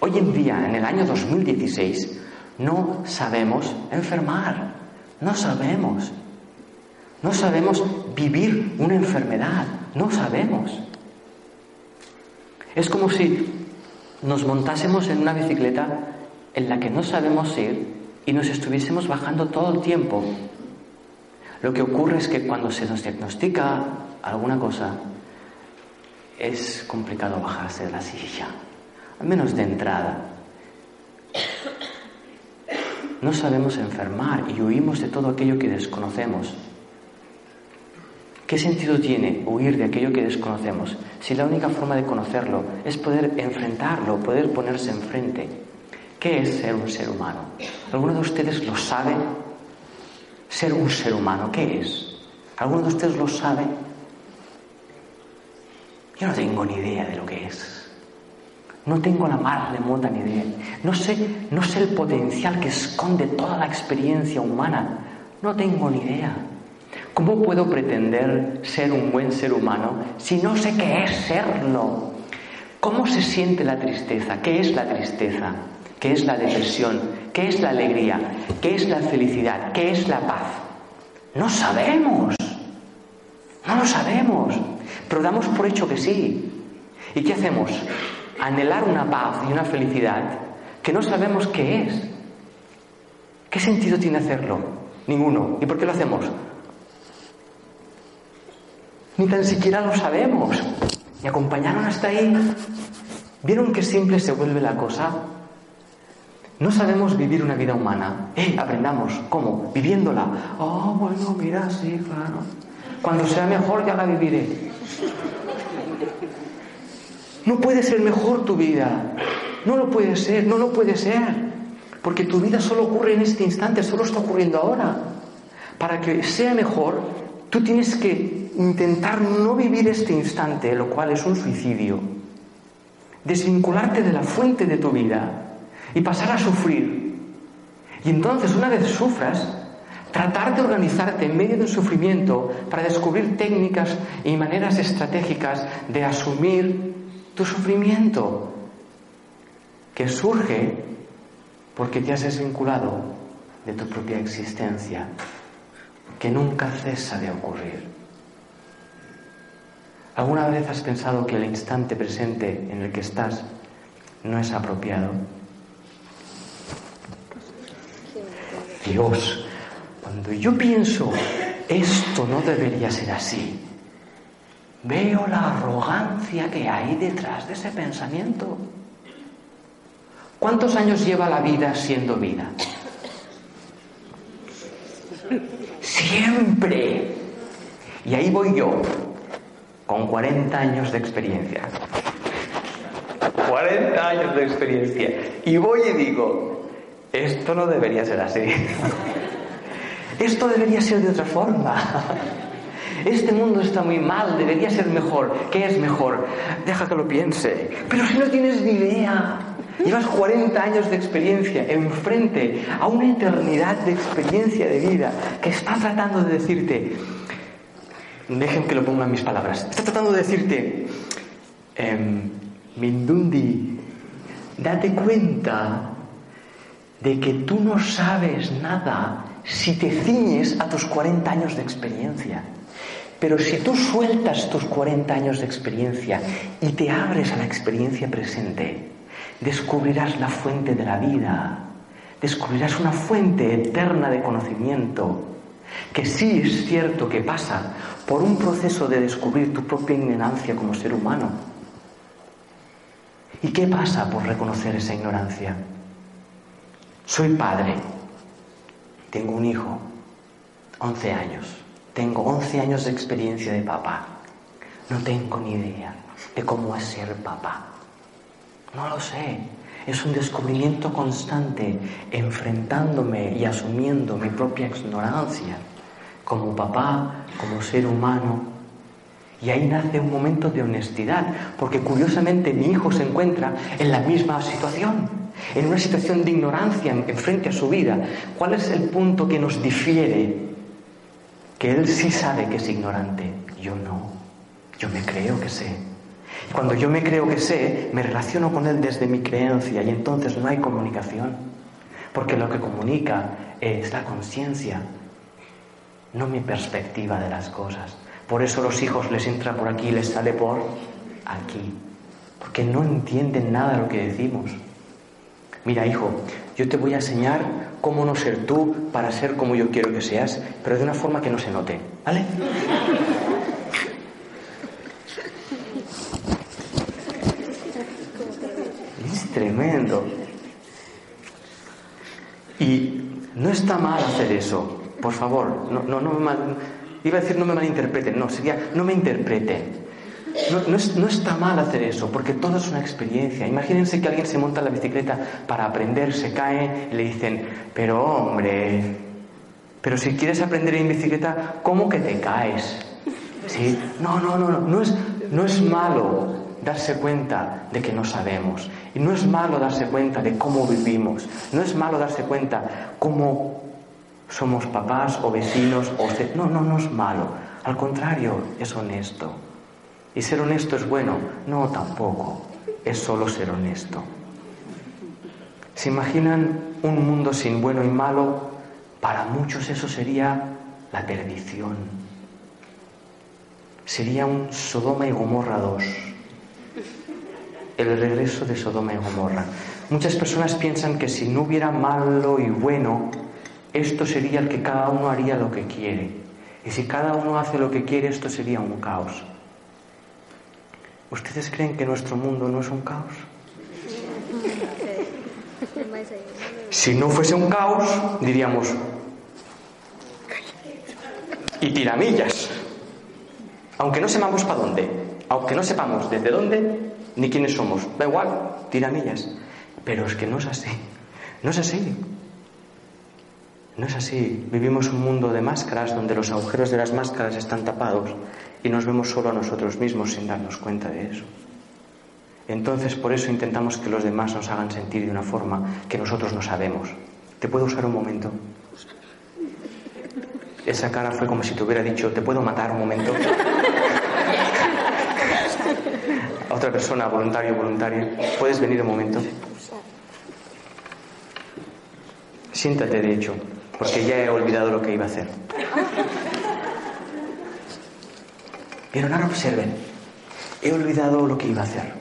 Hoy en día, en el año 2016, no sabemos enfermar, no sabemos. No sabemos vivir una enfermedad, no sabemos. Es como si nos montásemos en una bicicleta en la que no sabemos ir y nos estuviésemos bajando todo el tiempo. Lo que ocurre es que cuando se nos diagnostica alguna cosa, es complicado bajarse de la silla al menos de entrada. No sabemos enfermar y huimos de todo aquello que desconocemos. ¿Qué sentido tiene huir de aquello que desconocemos si la única forma de conocerlo es poder enfrentarlo, poder ponerse enfrente? ¿Qué es ser un ser humano? ¿Alguno de ustedes lo sabe? Ser un ser humano, ¿qué es? ¿Alguno de ustedes lo sabe? Yo no tengo ni idea de lo que es. No tengo la más remota ni idea. No sé, no sé el potencial que esconde toda la experiencia humana. No tengo ni idea. ¿Cómo puedo pretender ser un buen ser humano si no sé qué es serlo? ¿Cómo se siente la tristeza? ¿Qué es la tristeza? ¿Qué es la depresión? ¿Qué es la alegría? ¿Qué es la felicidad? ¿Qué es la paz? No sabemos. No lo sabemos. Pero damos por hecho que sí. ¿Y qué hacemos? Anhelar una paz y una felicidad que no sabemos qué es. ¿Qué sentido tiene hacerlo? Ninguno. ¿Y por qué lo hacemos? Ni tan siquiera lo sabemos. ¿Me acompañaron hasta ahí? ¿Vieron qué simple se vuelve la cosa? No sabemos vivir una vida humana. ¡Eh! Aprendamos. ¿Cómo? Viviéndola. Oh, bueno, mira, sí, claro. Cuando sea mejor ya la viviré. No puede ser mejor tu vida. No lo puede ser, no lo puede ser. Porque tu vida solo ocurre en este instante, solo está ocurriendo ahora. Para que sea mejor, tú tienes que intentar no vivir este instante, lo cual es un suicidio. Desvincularte de la fuente de tu vida y pasar a sufrir. Y entonces, una vez sufras, tratar de organizarte en medio del sufrimiento para descubrir técnicas y maneras estratégicas de asumir tu sufrimiento, que surge porque te has desvinculado de tu propia existencia, que nunca cesa de ocurrir. ¿Alguna vez has pensado que el instante presente en el que estás no es apropiado? Dios, cuando yo pienso, esto no debería ser así, veo la arrogancia que hay detrás de ese pensamiento. ¿Cuántos años lleva la vida siendo vida? Siempre. Y ahí voy yo, con 40 años de experiencia. 40 años de experiencia. Y voy y digo, esto no debería ser así. Esto debería ser de otra forma. Este mundo está muy mal, debería ser mejor. ¿Qué es mejor? Deja que lo piense. Pero si no tienes ni idea, llevas 40 años de experiencia enfrente a una eternidad de experiencia de vida que está tratando de decirte, dejen que lo ponga en mis palabras, está tratando de decirte, em, Mindundi, date cuenta de que tú no sabes nada si te ciñes a tus 40 años de experiencia. Pero si tú sueltas tus 40 años de experiencia y te abres a la experiencia presente, descubrirás la fuente de la vida, descubrirás una fuente eterna de conocimiento, que sí es cierto que pasa por un proceso de descubrir tu propia ignorancia como ser humano. ¿Y qué pasa por reconocer esa ignorancia? Soy padre, tengo un hijo, 11 años, tengo 11 años de experiencia de papá, no tengo ni idea de cómo es ser papá. No lo sé, es un descubrimiento constante, enfrentándome y asumiendo mi propia ignorancia como papá, como ser humano. Y ahí nace un momento de honestidad, porque curiosamente mi hijo se encuentra en la misma situación en una situación de ignorancia en, frente a su vida, ¿cuál es el punto que nos difiere? Que él sí sabe que es ignorante, yo no, yo me creo que sé. Cuando yo me creo que sé, me relaciono con él desde mi creencia y entonces no hay comunicación, porque lo que comunica es la conciencia, no mi perspectiva de las cosas. Por eso los hijos les entra por aquí y les sale por aquí, porque no entienden nada de lo que decimos. Mira, hijo, yo te voy a enseñar cómo no ser tú para ser como yo quiero que seas, pero de una forma que no se note, ¿vale? Es tremendo. Y no está mal hacer eso, por favor. No, no, no me mal, iba a decir no me malinterpreten, no, sería no me interpreten. No, está mal hacer eso, porque todo es una experiencia. Imagínense que alguien se monta en la bicicleta para aprender, se cae y le dicen, pero hombre, pero si quieres aprender en bicicleta, ¿cómo que te caes? ¿Sí? No, no, no, no, no es, no es malo darse cuenta de que no sabemos. Y no es malo darse cuenta de cómo vivimos. No es malo darse cuenta cómo somos papás o vecinos o no, no, no es malo. Al contrario, es honesto. ¿Y ser honesto es bueno? No, tampoco. Es solo ser honesto. ¿Se imaginan un mundo sin bueno y malo? Para muchos eso sería la perdición. Sería un Sodoma y Gomorra 2. El regreso de Sodoma y Gomorra. Muchas personas piensan que si no hubiera malo y bueno, esto sería el que cada uno haría lo que quiere. Y si cada uno hace lo que quiere, esto sería un caos. ¿Ustedes creen que nuestro mundo no es un caos? Si no fuese un caos, diríamos, y tiramillas. Aunque no sepamos para dónde, aunque no sepamos desde dónde ni quiénes somos, da igual, tiramillas. Pero es que no es así, no es así. No es así. Vivimos un mundo de máscaras donde los agujeros de las máscaras están tapados y nos vemos solo a nosotros mismos sin darnos cuenta de eso. Entonces por eso intentamos que los demás nos hagan sentir de una forma que nosotros no sabemos. ¿Te puedo usar un momento? Esa cara fue como si te hubiera dicho, ¿te puedo matar un momento? otra persona, voluntario, voluntaria, ¿puedes venir un momento? Siéntate, de hecho porque ya he olvidado lo que iba a hacer. Pero ahora observen, he olvidado lo que iba a hacer.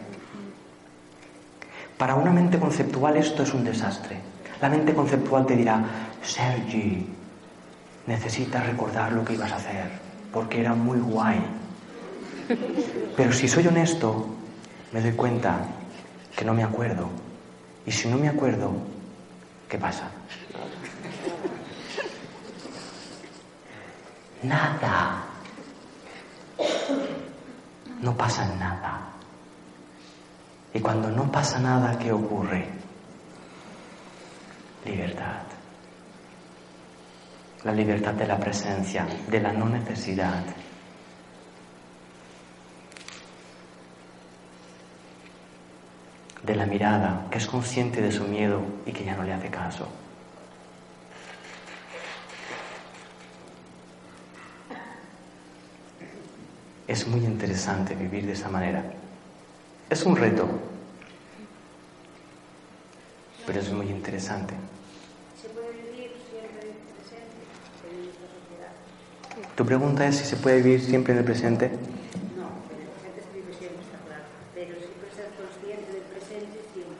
Para una mente conceptual esto es un desastre. La mente conceptual te dirá, Sergi, necesitas recordar lo que ibas a hacer, porque era muy guay. Pero si soy honesto, me doy cuenta que no me acuerdo. Y si no me acuerdo, ¿qué pasa? Nada. No pasa nada. Y cuando no pasa nada, ¿qué ocurre? Libertad. La libertad de la presencia, de la no necesidad. De la mirada, que es consciente de su miedo y que ya no le hace caso. Es muy interesante vivir de esa manera. Es un reto, pero es muy interesante. ¿Se puede vivir siempre en el presente en esta sociedad? ¿Tu pregunta es si se puede vivir siempre en el presente? No, en el presente se vive siempre, está claro. Pero siempre ser consciente del presente siempre.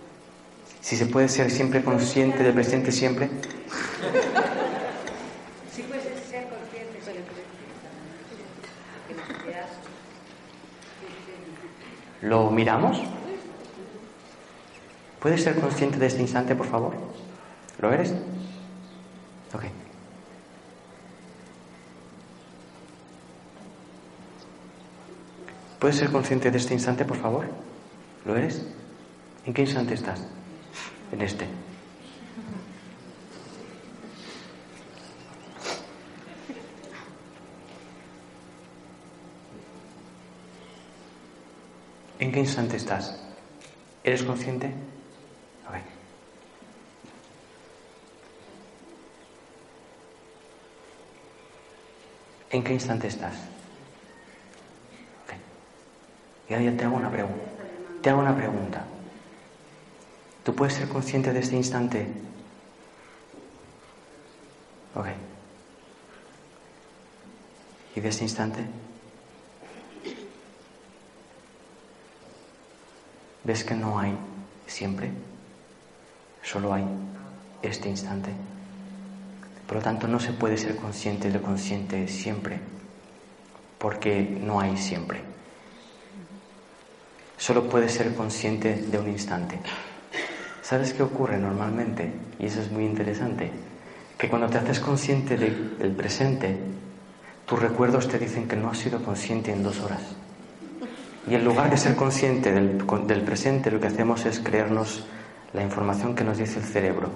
Si se puede ser siempre consciente del presente siempre. ¿Lo miramos? ¿Puedes ser consciente de este instante, por favor? ¿Lo eres? Ok. ¿Puedes ser consciente de este instante, por favor? ¿Lo eres? ¿En qué instante estás? En este. ¿En qué instante estás? ¿Eres consciente? A ver. ¿En qué instante estás? Okay. Y ahora te hago una pregunta. Te hago una pregunta. ¿Tú puedes ser consciente de este instante? Ok. ¿Y de este instante? ¿Ves que no hay siempre? Solo hay este instante. Por lo tanto, no se puede ser consciente de lo consciente siempre, porque no hay siempre. Solo puedes ser consciente de un instante. ¿Sabes qué ocurre normalmente? Y eso es muy interesante. Que cuando te haces consciente del presente, tus recuerdos te dicen que no has sido consciente en dos horas. Y en lugar de ser consciente del, presente, lo que hacemos es creernos la información que nos dice el cerebro.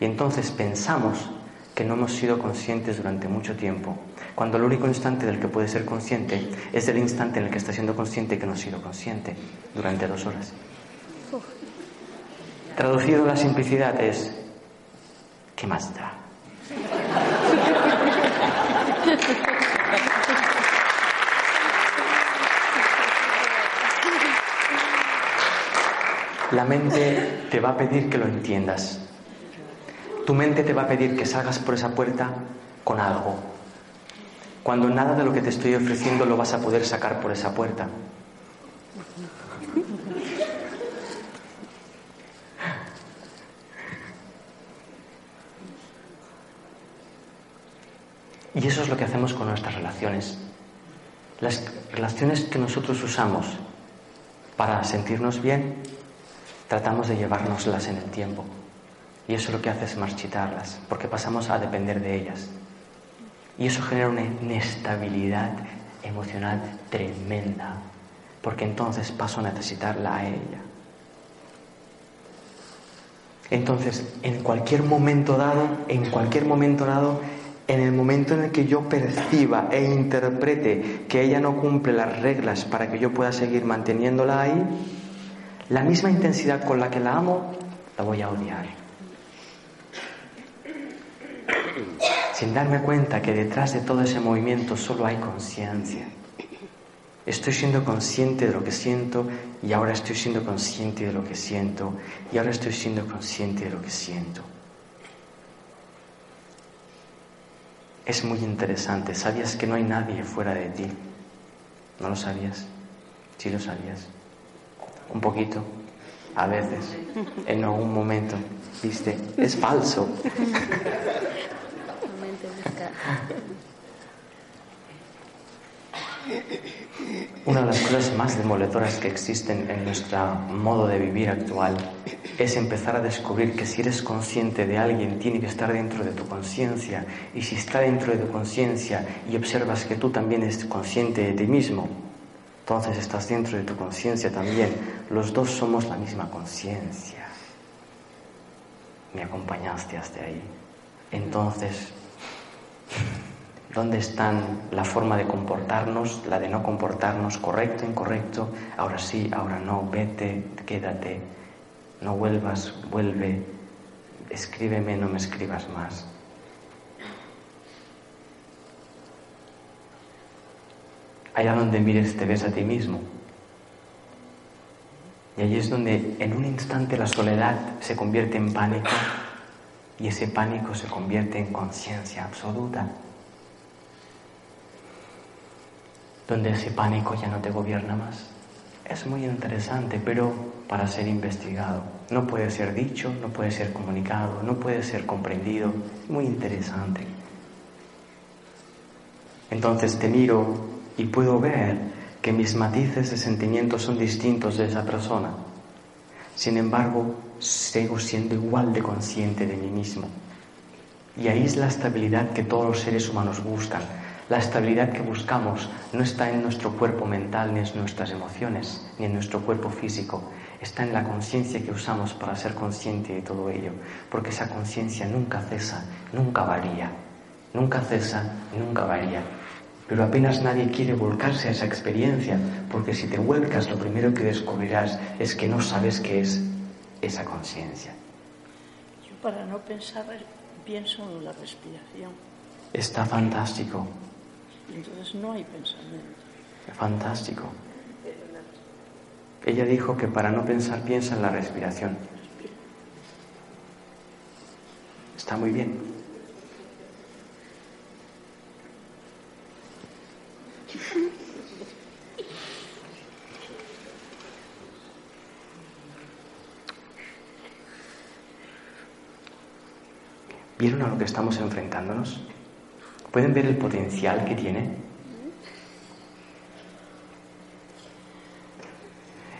Y entonces pensamos que no hemos sido conscientes durante mucho tiempo, cuando el único instante del que puede ser consciente es el instante en el que está siendo consciente que no ha sido consciente durante dos horas. Traducido a la simplicidad es, ¿qué más da? La mente te va a pedir que lo entiendas. Tu mente te va a pedir que salgas por esa puerta con algo. Cuando nada de lo que te estoy ofreciendo lo vas a poder sacar por esa puerta. Y eso es lo que hacemos con nuestras relaciones. Las relaciones que nosotros usamos para sentirnos bien, tratamos de llevárnoslas en el tiempo. Y eso lo que hace es marchitarlas, porque pasamos a depender de ellas. Y eso genera una inestabilidad emocional tremenda, porque entonces paso a necesitarla a ella. Entonces, en cualquier momento dado, en cualquier momento dado, en el momento en el que yo perciba e interprete que ella no cumple las reglas para que yo pueda seguir manteniéndola ahí, la misma intensidad con la que la amo, la voy a odiar. Sin darme cuenta que detrás de todo ese movimiento solo hay conciencia. Estoy siendo consciente de lo que siento y ahora estoy siendo consciente de lo que siento y ahora estoy siendo consciente de lo que siento. Es muy interesante. ¿Sabías que no hay nadie fuera de ti? ¿No lo sabías? Sí lo sabías. Un poquito, a veces, en algún momento. ¿Viste? Es falso. Una de las cosas más demoledoras que existen en nuestro modo de vivir actual es empezar a descubrir que si eres consciente de alguien tiene que estar dentro de tu conciencia y si está dentro de tu conciencia y observas que tú también eres consciente de ti mismo, entonces estás dentro de tu conciencia también. Los dos somos la misma conciencia. Me acompañaste hasta ahí. Entonces, ¿Dónde están la forma de comportarnos, la de no comportarnos, correcto, incorrecto? Ahora sí, ahora no, vete, quédate, no vuelvas, vuelve, escríbeme, no me escribas más. Allá donde mires te ves a ti mismo. Y allí es donde en un instante la soledad se convierte en pánico y ese pánico se convierte en conciencia absoluta. donde ese pánico ya no te gobierna más. Es muy interesante, pero para ser investigado. No puede ser dicho, no puede ser comunicado, no puede ser comprendido. Muy interesante. Entonces te miro y puedo ver que mis matices de sentimientos son distintos de esa persona. Sin embargo, sigo siendo igual de consciente de mí mismo. Y ahí es la estabilidad que todos los seres humanos buscan la estabilidad que buscamos no está en nuestro cuerpo mental, ni en nuestras emociones, ni en nuestro cuerpo físico. Está en la conciencia que usamos para ser consciente de todo ello. Porque esa conciencia nunca cesa, nunca varía. Nunca cesa, nunca varía. Pero apenas nadie quiere volcarse a esa experiencia, porque si te vuelcas lo primero que descubrirás es que no sabes qué es esa conciencia. Yo para no pensar pienso en la respiración. Está fantástico. Entonces no hay pensamiento. Fantástico. Ella dijo que para no pensar piensa en la respiración. Está muy bien. ¿Vieron a lo que estamos enfrentándonos? ¿Pueden ver el potencial que tiene?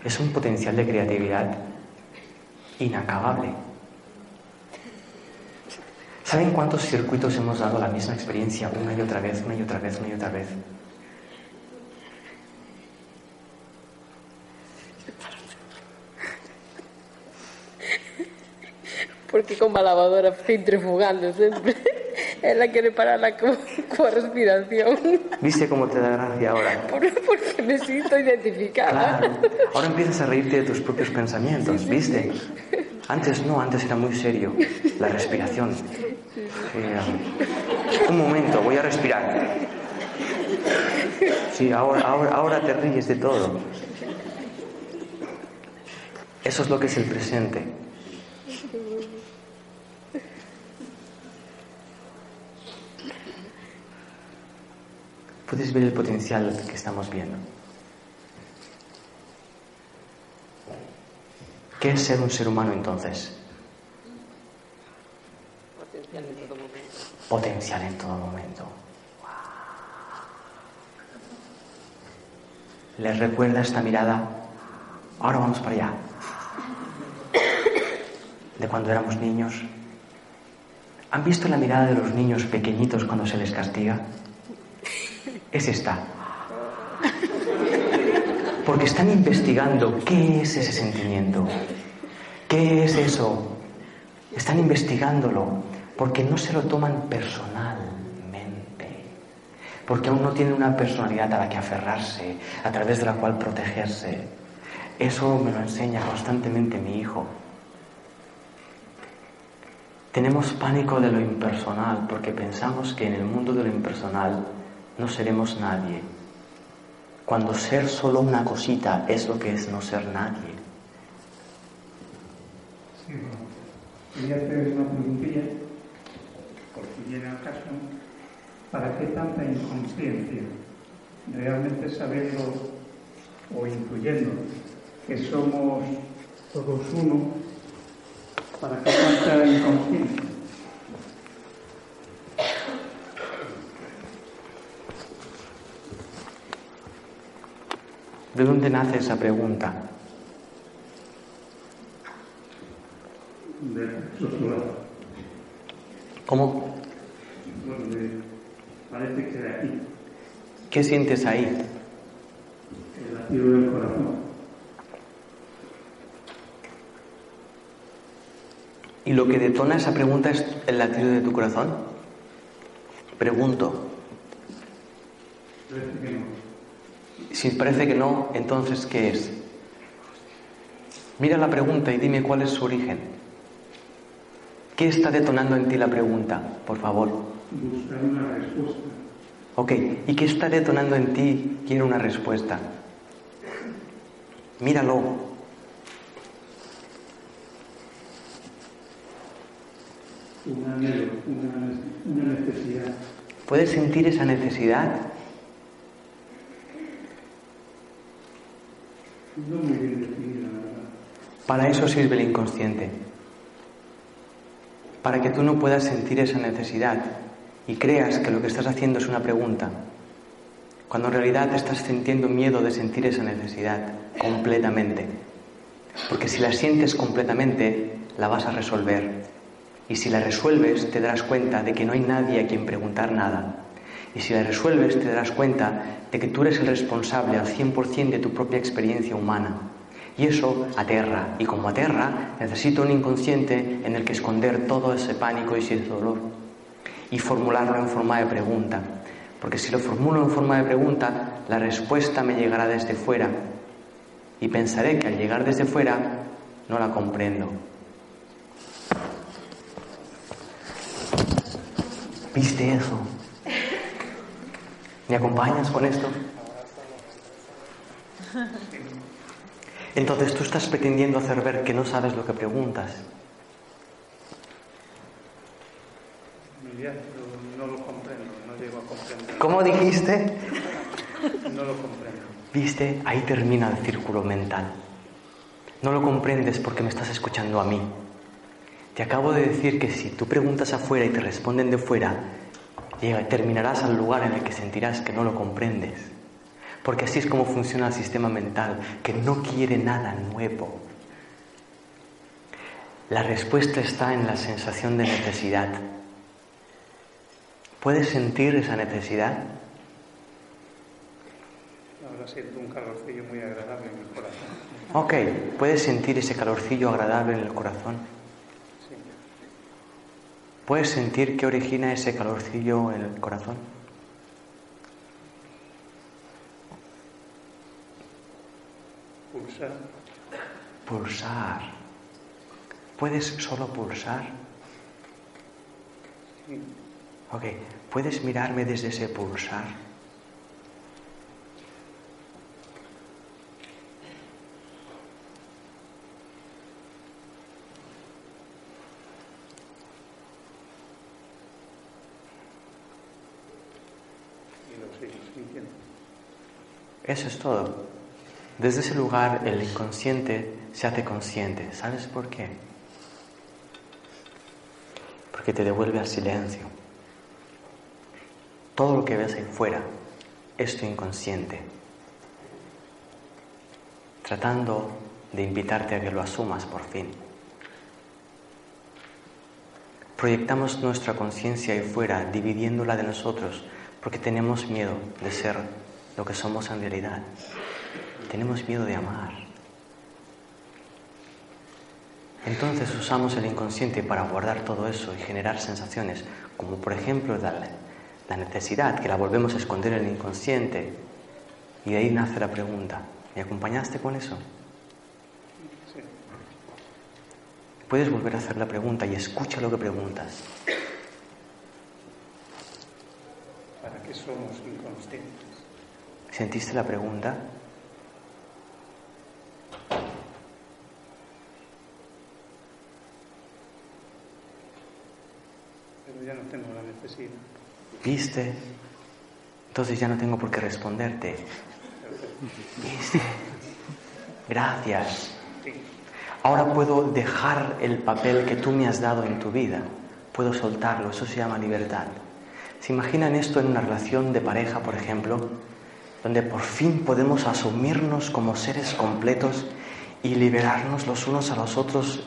Es un potencial de creatividad inacabable. ¿Saben cuántos circuitos hemos dado la misma experiencia una y otra vez, una y otra vez, una y otra vez? Porque con la lavadora centrifugando siempre. Ella quiere parar la respiración. ¿Viste cómo te da gracia ahora? porque me siento identificada. Claro. Ahora empiezas a reírte de tus propios pensamientos, ¿viste? Antes no, antes era muy serio. La respiración. un momento, voy a respirar. Sí, ahora, ahora, ahora te ríes de todo. Eso es lo que es el presente. Puedes ver el potencial que estamos viendo. ¿Qué es ser un ser humano entonces? Potencial en todo momento. Potencial en todo momento. ¿Les recuerda esta mirada? Ahora vamos para allá. De cuando éramos niños. ¿Han visto la mirada de los niños pequeñitos cuando se les castiga? Es esta. Porque están investigando qué es ese sentimiento. ¿Qué es eso? Están investigándolo porque no se lo toman personalmente. Porque aún no tienen una personalidad a la que aferrarse, a través de la cual protegerse. Eso me lo enseña constantemente mi hijo. Tenemos pánico de lo impersonal porque pensamos que en el mundo de lo impersonal no seremos nadie. Cuando ser solo una cosita es lo que es no ser nadie. Sí, bueno. Quería hacer una preguntilla, por si viene al caso. ¿Para qué tanta inconsciencia? Realmente sabiendo o intuyendo que somos todos uno, ¿para qué tanta inconsciencia? ¿De dónde nace esa pregunta? De sociología, ¿Cómo? donde parece que de aquí, ¿Qué sientes ahí? el latido del corazón. ¿Y lo que detona esa pregunta es el latido de tu corazón? Pregunto. Parece que no. Si parece que no, entonces ¿qué es? Mira la pregunta y dime cuál es su origen. ¿Qué está detonando en ti la pregunta, por favor? Buscar una respuesta. Ok, ¿y qué está detonando en ti? Quiero una respuesta. Míralo. un anhelo, una, una necesidad. ¿Puedes sentir esa necesidad? Para eso sirve el inconsciente. Para que tú no puedas sentir esa necesidad y creas que lo que estás haciendo es una pregunta, cuando en realidad estás sintiendo miedo de sentir esa necesidad completamente. Porque si la sientes completamente, la vas a resolver. Y si la resuelves, te darás cuenta de que no hay nadie a quien preguntar nada. Y si la resuelves, te darás cuenta de que tú eres el responsable al 100% de tu propia experiencia humana. Y eso aterra. Y como aterra, necesito un inconsciente en el que esconder todo ese pánico y ese dolor. Y formularlo en forma de pregunta. Porque si lo formulo en forma de pregunta, la respuesta me llegará desde fuera. Y pensaré que al llegar desde fuera, no la comprendo. ¿Viste eso? ¿Me acompañas con esto? Entonces tú estás pretendiendo hacer ver que no sabes lo que preguntas. No lo comprendo, no llego a comprender. ¿Cómo dijiste? No lo comprendo. ¿Viste? Ahí termina el círculo mental. No lo comprendes porque me estás escuchando a mí. Te acabo de decir que si tú preguntas afuera y te responden de fuera, llega- terminarás al lugar en el que sentirás que no lo comprendes. Porque así es como funciona el sistema mental, que no quiere nada nuevo. La respuesta está en la sensación de necesidad. ¿Puedes sentir esa necesidad? Ahora siento un calorcillo muy agradable en el corazón. Ok, ¿puedes sentir ese calorcillo agradable en el corazón? ¿Puedes sentir qué origina ese calorcillo en el corazón? Pulsar. Pulsar. ¿Puedes solo pulsar? Sí. Ok, ¿puedes mirarme desde ese pulsar? Eso es todo. Desde ese lugar el inconsciente se hace consciente. ¿Sabes por qué? Porque te devuelve al silencio. Todo lo que ves ahí fuera es tu inconsciente, tratando de invitarte a que lo asumas por fin. Proyectamos nuestra conciencia ahí fuera, dividiéndola de nosotros, porque tenemos miedo de ser lo que somos en realidad. Tenemos miedo de amar. Entonces usamos el inconsciente para guardar todo eso y generar sensaciones, como por ejemplo la, la necesidad, que la volvemos a esconder en el inconsciente. Y de ahí nace la pregunta, ¿me acompañaste con eso? Puedes volver a hacer la pregunta y escucha lo que preguntas. ¿Para qué somos inconscientes? ¿Sentiste la pregunta? Pero ya no tengo la necesidad. ¿Viste? Entonces ya no tengo por qué responderte. ¿Viste? Gracias. Ahora puedo dejar el papel que tú me has dado en tu vida. Puedo soltarlo. Eso se llama libertad. ¿Se imaginan esto en una relación de pareja, por ejemplo? Donde por fin podemos asumirnos como seres completos y liberarnos los unos a los otros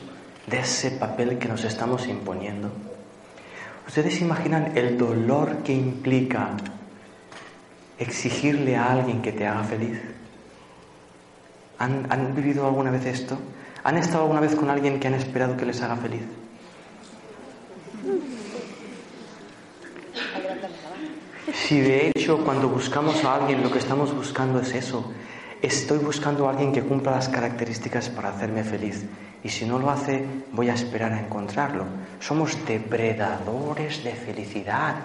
de ese papel que nos estamos imponiendo. ¿Ustedes imaginan el dolor que implica exigirle a alguien que te haga feliz? ¿Han, ¿Han, vivido alguna vez esto? ¿Han estado alguna vez con alguien que han esperado que les haga feliz? Si de hecho cuando buscamos a alguien lo que estamos buscando es eso, estoy buscando a alguien que cumpla las características para hacerme feliz. Y si no lo hace, voy a esperar a encontrarlo. Somos depredadores de felicidad.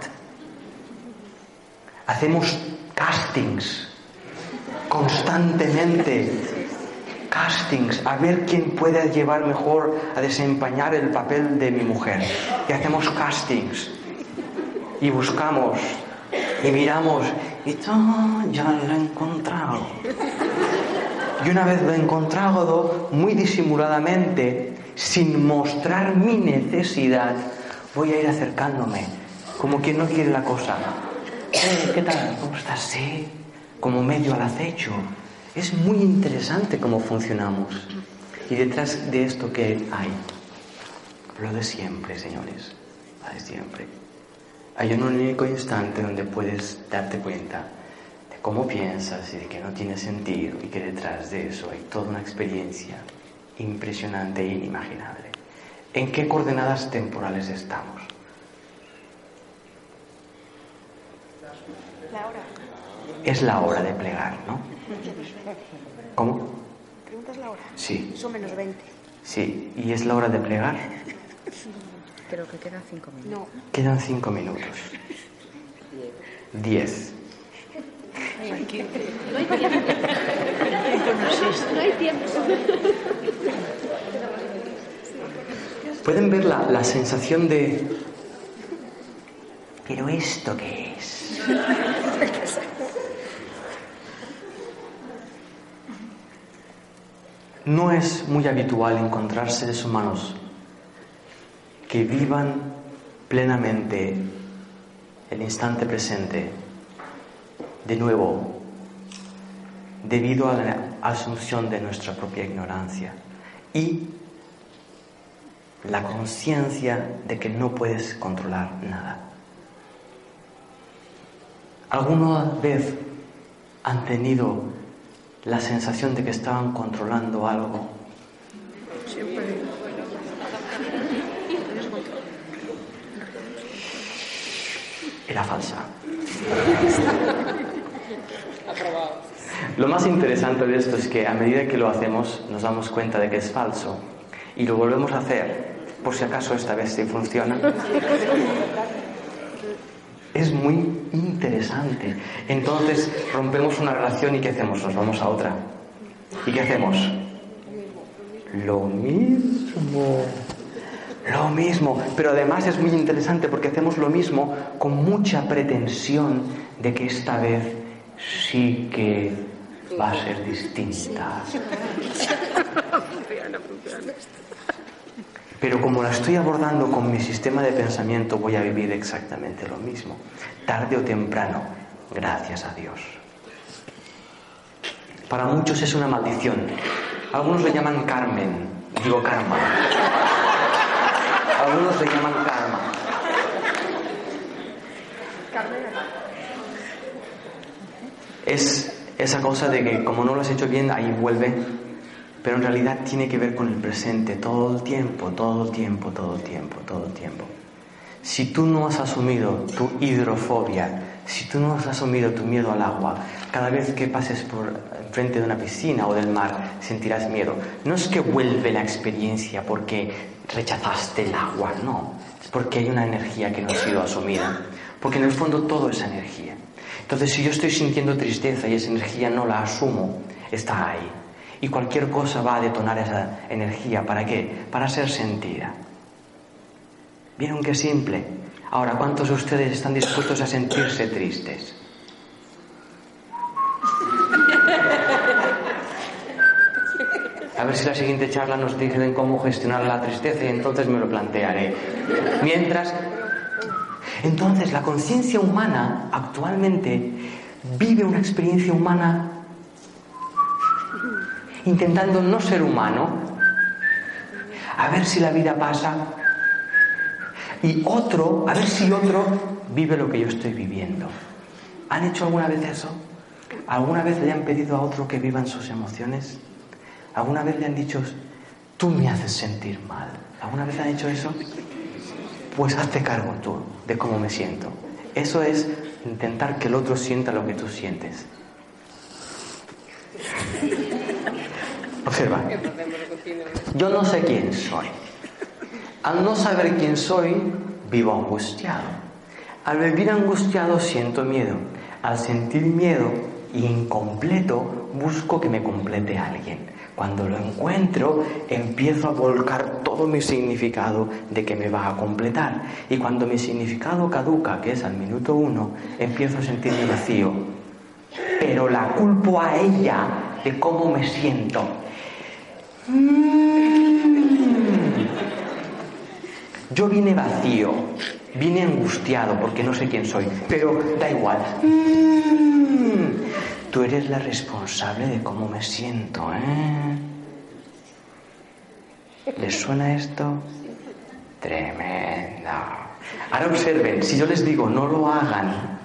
Hacemos castings constantemente. Castings, a ver quién puede llevar mejor a desempeñar el papel de mi mujer. Y hacemos castings. Y buscamos. Y miramos. Y ya lo he encontrado. Y una vez lo he encontrado, muy disimuladamente, sin mostrar mi necesidad, voy a ir acercándome, como quien no quiere la cosa. Eh, ¿Qué tal? ¿Cómo estás? Sí, como medio al acecho. Es muy interesante cómo funcionamos. Y detrás de esto, ¿qué hay? Lo de siempre, señores. Lo de siempre. Hay un único instante donde puedes darte cuenta cómo piensas y de que no tiene sentido y que detrás de eso hay toda una experiencia impresionante e inimaginable. ¿En qué coordenadas temporales estamos? La hora. Es la hora de plegar, ¿no? ¿Cómo? ¿Preguntas la hora? Sí. Son menos 20. Sí. ¿Y es la hora de plegar? Creo que quedan cinco minutos. No. Quedan cinco minutos. Diez. No hay tiempo. No hay tiempo. ¿Pueden ver la, la sensación de... ¿Pero esto qué es? No es muy habitual encontrar seres humanos que vivan plenamente el instante presente, de nuevo, debido a la asunción de nuestra propia ignorancia y la conciencia de que no puedes controlar nada. ¿Alguna vez han tenido la sensación de que estaban controlando algo? Era falsa. Lo más interesante de esto es que a medida que lo hacemos nos damos cuenta de que es falso y lo volvemos a hacer por si acaso esta vez sí funciona. Es muy interesante. Entonces rompemos una relación y ¿qué hacemos? Nos vamos a otra. ¿Y qué hacemos? Lo mismo. Lo mismo. Pero además es muy interesante porque hacemos lo mismo con mucha pretensión de que esta vez sí que va a ser distinta. Pero como la estoy abordando con mi sistema de pensamiento, voy a vivir exactamente lo mismo. Tarde o temprano, gracias a Dios. Para muchos es una maldición. Algunos le llaman Carmen, digo karma. Algunos le llaman karma. Es esa cosa de que como no lo has hecho bien, ahí vuelve. Pero en realidad tiene que ver con el presente todo el tiempo, todo el tiempo, todo el tiempo, todo el tiempo. Si tú no has asumido tu hidrofobia, si tú no has asumido tu miedo al agua, cada vez que pases por frente de una piscina o del mar sentirás miedo. No es que vuelve la experiencia porque rechazaste el agua, no. Es porque hay una energía que no ha sido asumida. Porque en el fondo todo es energía. Entonces, si yo estoy sintiendo tristeza y esa energía no la asumo, está ahí. Y cualquier cosa va a detonar esa energía. ¿Para qué? Para ser sentida. ¿Vieron qué simple? Ahora, ¿cuántos de ustedes están dispuestos a sentirse tristes? A ver si la siguiente charla nos dicen cómo gestionar la tristeza y entonces me lo plantearé. Mientras, entonces la conciencia humana actualmente vive una experiencia humana intentando no ser humano, a ver si la vida pasa, y otro, a ver si otro vive lo que yo estoy viviendo. ¿Han hecho alguna vez eso? ¿Alguna vez le han pedido a otro que vivan sus emociones? ¿Alguna vez le han dicho, tú me haces sentir mal? ¿Alguna vez han hecho eso? Pues hazte cargo tú de cómo me siento. Eso es intentar que el otro sienta lo que tú sientes. Observa. Yo no sé quién soy. Al no saber quién soy, vivo angustiado. Al vivir angustiado siento miedo. Al sentir miedo incompleto, busco que me complete alguien. Cuando lo encuentro, empiezo a volcar todo mi significado de que me va a completar. Y cuando mi significado caduca, que es al minuto uno, empiezo a sentirme vacío. Pero la culpo a ella de cómo me siento. Yo vine vacío, vine angustiado porque no sé quién soy, pero da igual. Tú eres la responsable de cómo me siento, ¿eh? ¿Les suena esto? Tremendo. Ahora observen, si yo les digo no lo hagan,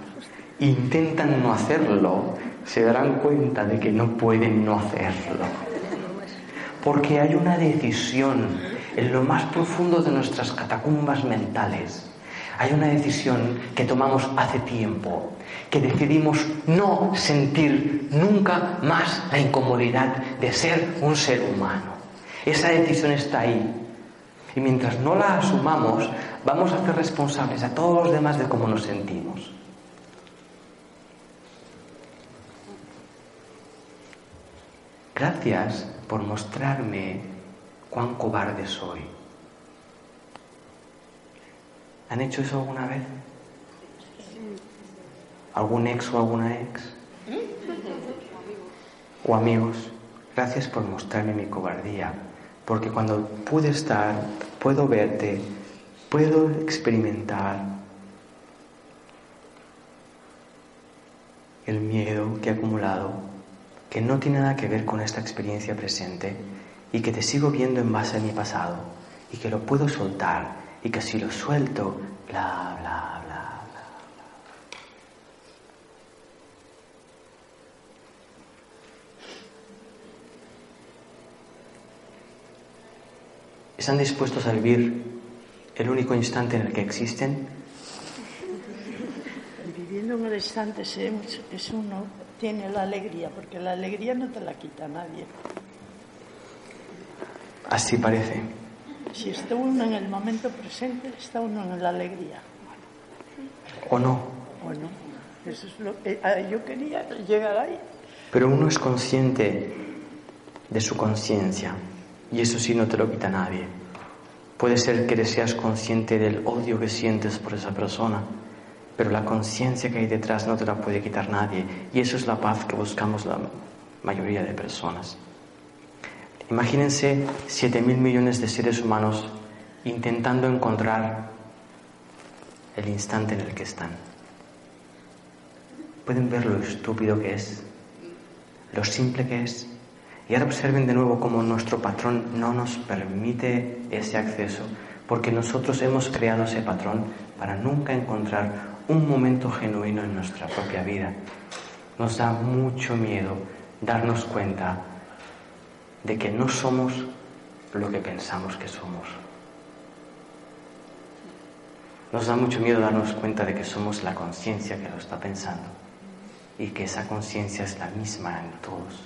intentan no hacerlo, se darán cuenta de que no pueden no hacerlo. Porque hay una decisión en lo más profundo de nuestras catacumbas mentales. Hay una decisión que tomamos hace tiempo, que decidimos no sentir nunca más la incomodidad de ser un ser humano. Esa decisión está ahí. Y mientras no la asumamos, vamos a hacer responsables a todos los demás de cómo nos sentimos. Gracias por mostrarme cuán cobarde soy. ¿Han hecho eso alguna vez? ¿Algún ex o alguna ex? O amigos, gracias por mostrarme mi cobardía, porque cuando pude estar, puedo verte, puedo experimentar el miedo que he acumulado, que no tiene nada que ver con esta experiencia presente y que te sigo viendo en base a mi pasado y que lo puedo soltar y que si lo suelto, bla, bla, bla, bla. ¿Están dispuestos a vivir el único instante en el que existen? Viviendo en el instante es uno tiene la alegría, porque la alegría no te la quita nadie. Así parece. Si está uno en el momento presente, está uno en la alegría. ¿O no? Bueno, eso es lo que eh, yo quería llegar ahí. Pero uno es consciente de su conciencia y eso sí no te lo quita nadie. Puede ser que seas consciente del odio que sientes por esa persona, pero la conciencia que hay detrás no te la puede quitar nadie y eso es la paz que buscamos la mayoría de personas. Imagínense 7 mil millones de seres humanos intentando encontrar el instante en el que están. Pueden ver lo estúpido que es, lo simple que es. Y ahora observen de nuevo cómo nuestro patrón no nos permite ese acceso, porque nosotros hemos creado ese patrón para nunca encontrar un momento genuino en nuestra propia vida. Nos da mucho miedo darnos cuenta de que no somos lo que pensamos que somos. Nos da mucho miedo darnos cuenta de que somos la conciencia que lo está pensando y que esa conciencia es la misma en todos.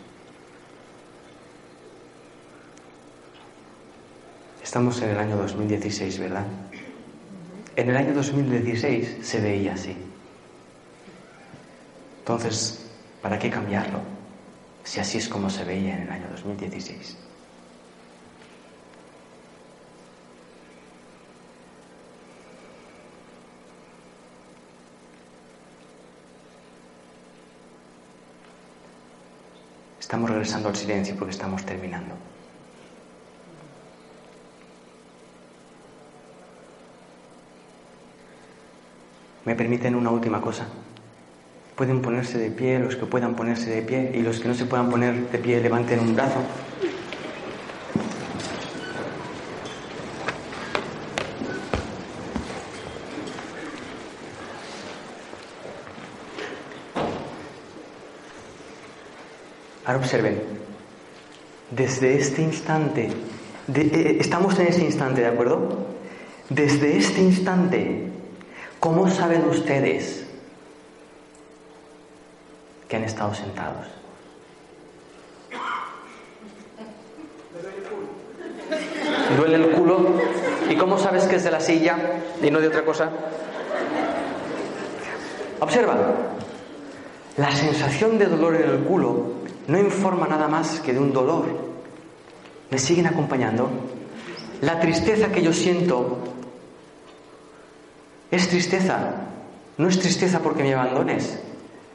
Estamos en el año 2016, ¿verdad? En el año 2016 se veía así. Entonces, ¿para qué cambiarlo? Si así es como se veía en el año 2016. Estamos regresando al silencio porque estamos terminando. ¿Me permiten una última cosa? Pueden ponerse de pie los que puedan ponerse de pie y los que no se puedan poner de pie levanten un brazo. Ahora observen, desde este instante, de- eh, estamos en ese instante, ¿de acuerdo? Desde este instante, ¿cómo saben ustedes que han estado sentados? ¿Duele el culo? ¿Y cómo sabes que es de la silla y no de otra cosa? Observa, la sensación de dolor en el culo no informa nada más que de un dolor. ¿Me siguen acompañando? La tristeza que yo siento es tristeza. No es tristeza porque me abandones.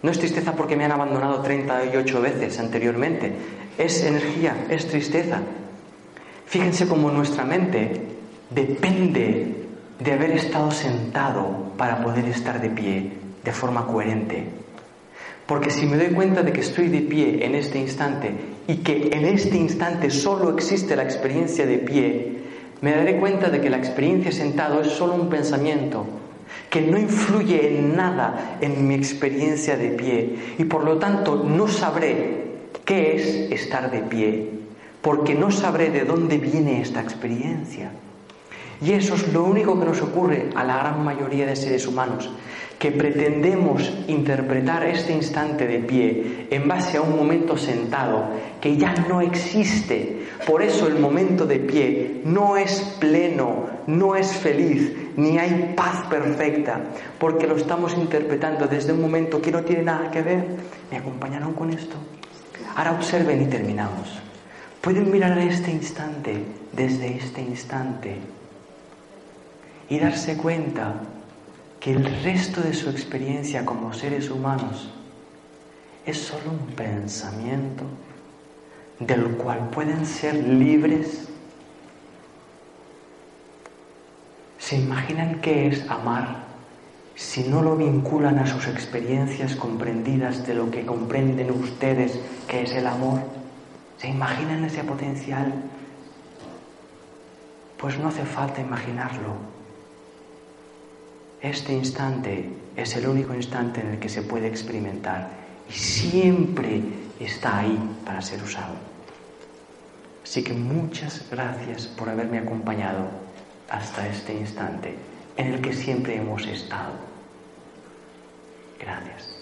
No es tristeza porque me han abandonado 38 veces anteriormente. Es energía, es tristeza. Fíjense cómo nuestra mente depende de haber estado sentado para poder estar de pie de forma coherente. Porque si me doy cuenta de que estoy de pie en este instante y que en este instante solo existe la experiencia de pie, me daré cuenta de que la experiencia sentado es solo un pensamiento que no influye en nada en mi experiencia de pie y por lo tanto no sabré qué es estar de pie, porque no sabré de dónde viene esta experiencia. Y eso es lo único que nos ocurre a la gran mayoría de seres humanos, que pretendemos interpretar este instante de pie en base a un momento sentado que ya no existe. Por eso el momento de pie no es pleno, no es feliz, ni hay paz perfecta, porque lo estamos interpretando desde un momento que no tiene nada que ver. ¿Me acompañaron con esto? Ahora observen y terminamos. Pueden mirar a este instante, desde este instante, y darse cuenta que el resto de su experiencia como seres humanos es solo un pensamiento del cual pueden ser libres. ¿Se imaginan qué es amar si no lo vinculan a sus experiencias comprendidas de lo que comprenden ustedes que es el amor? ¿Se imaginan ese potencial? Pues no hace falta imaginarlo. Este instante es el único instante en el que se puede experimentar y siempre está ahí para ser usado. Así que muchas gracias por haberme acompañado hasta este instante en el que siempre hemos estado. Gracias.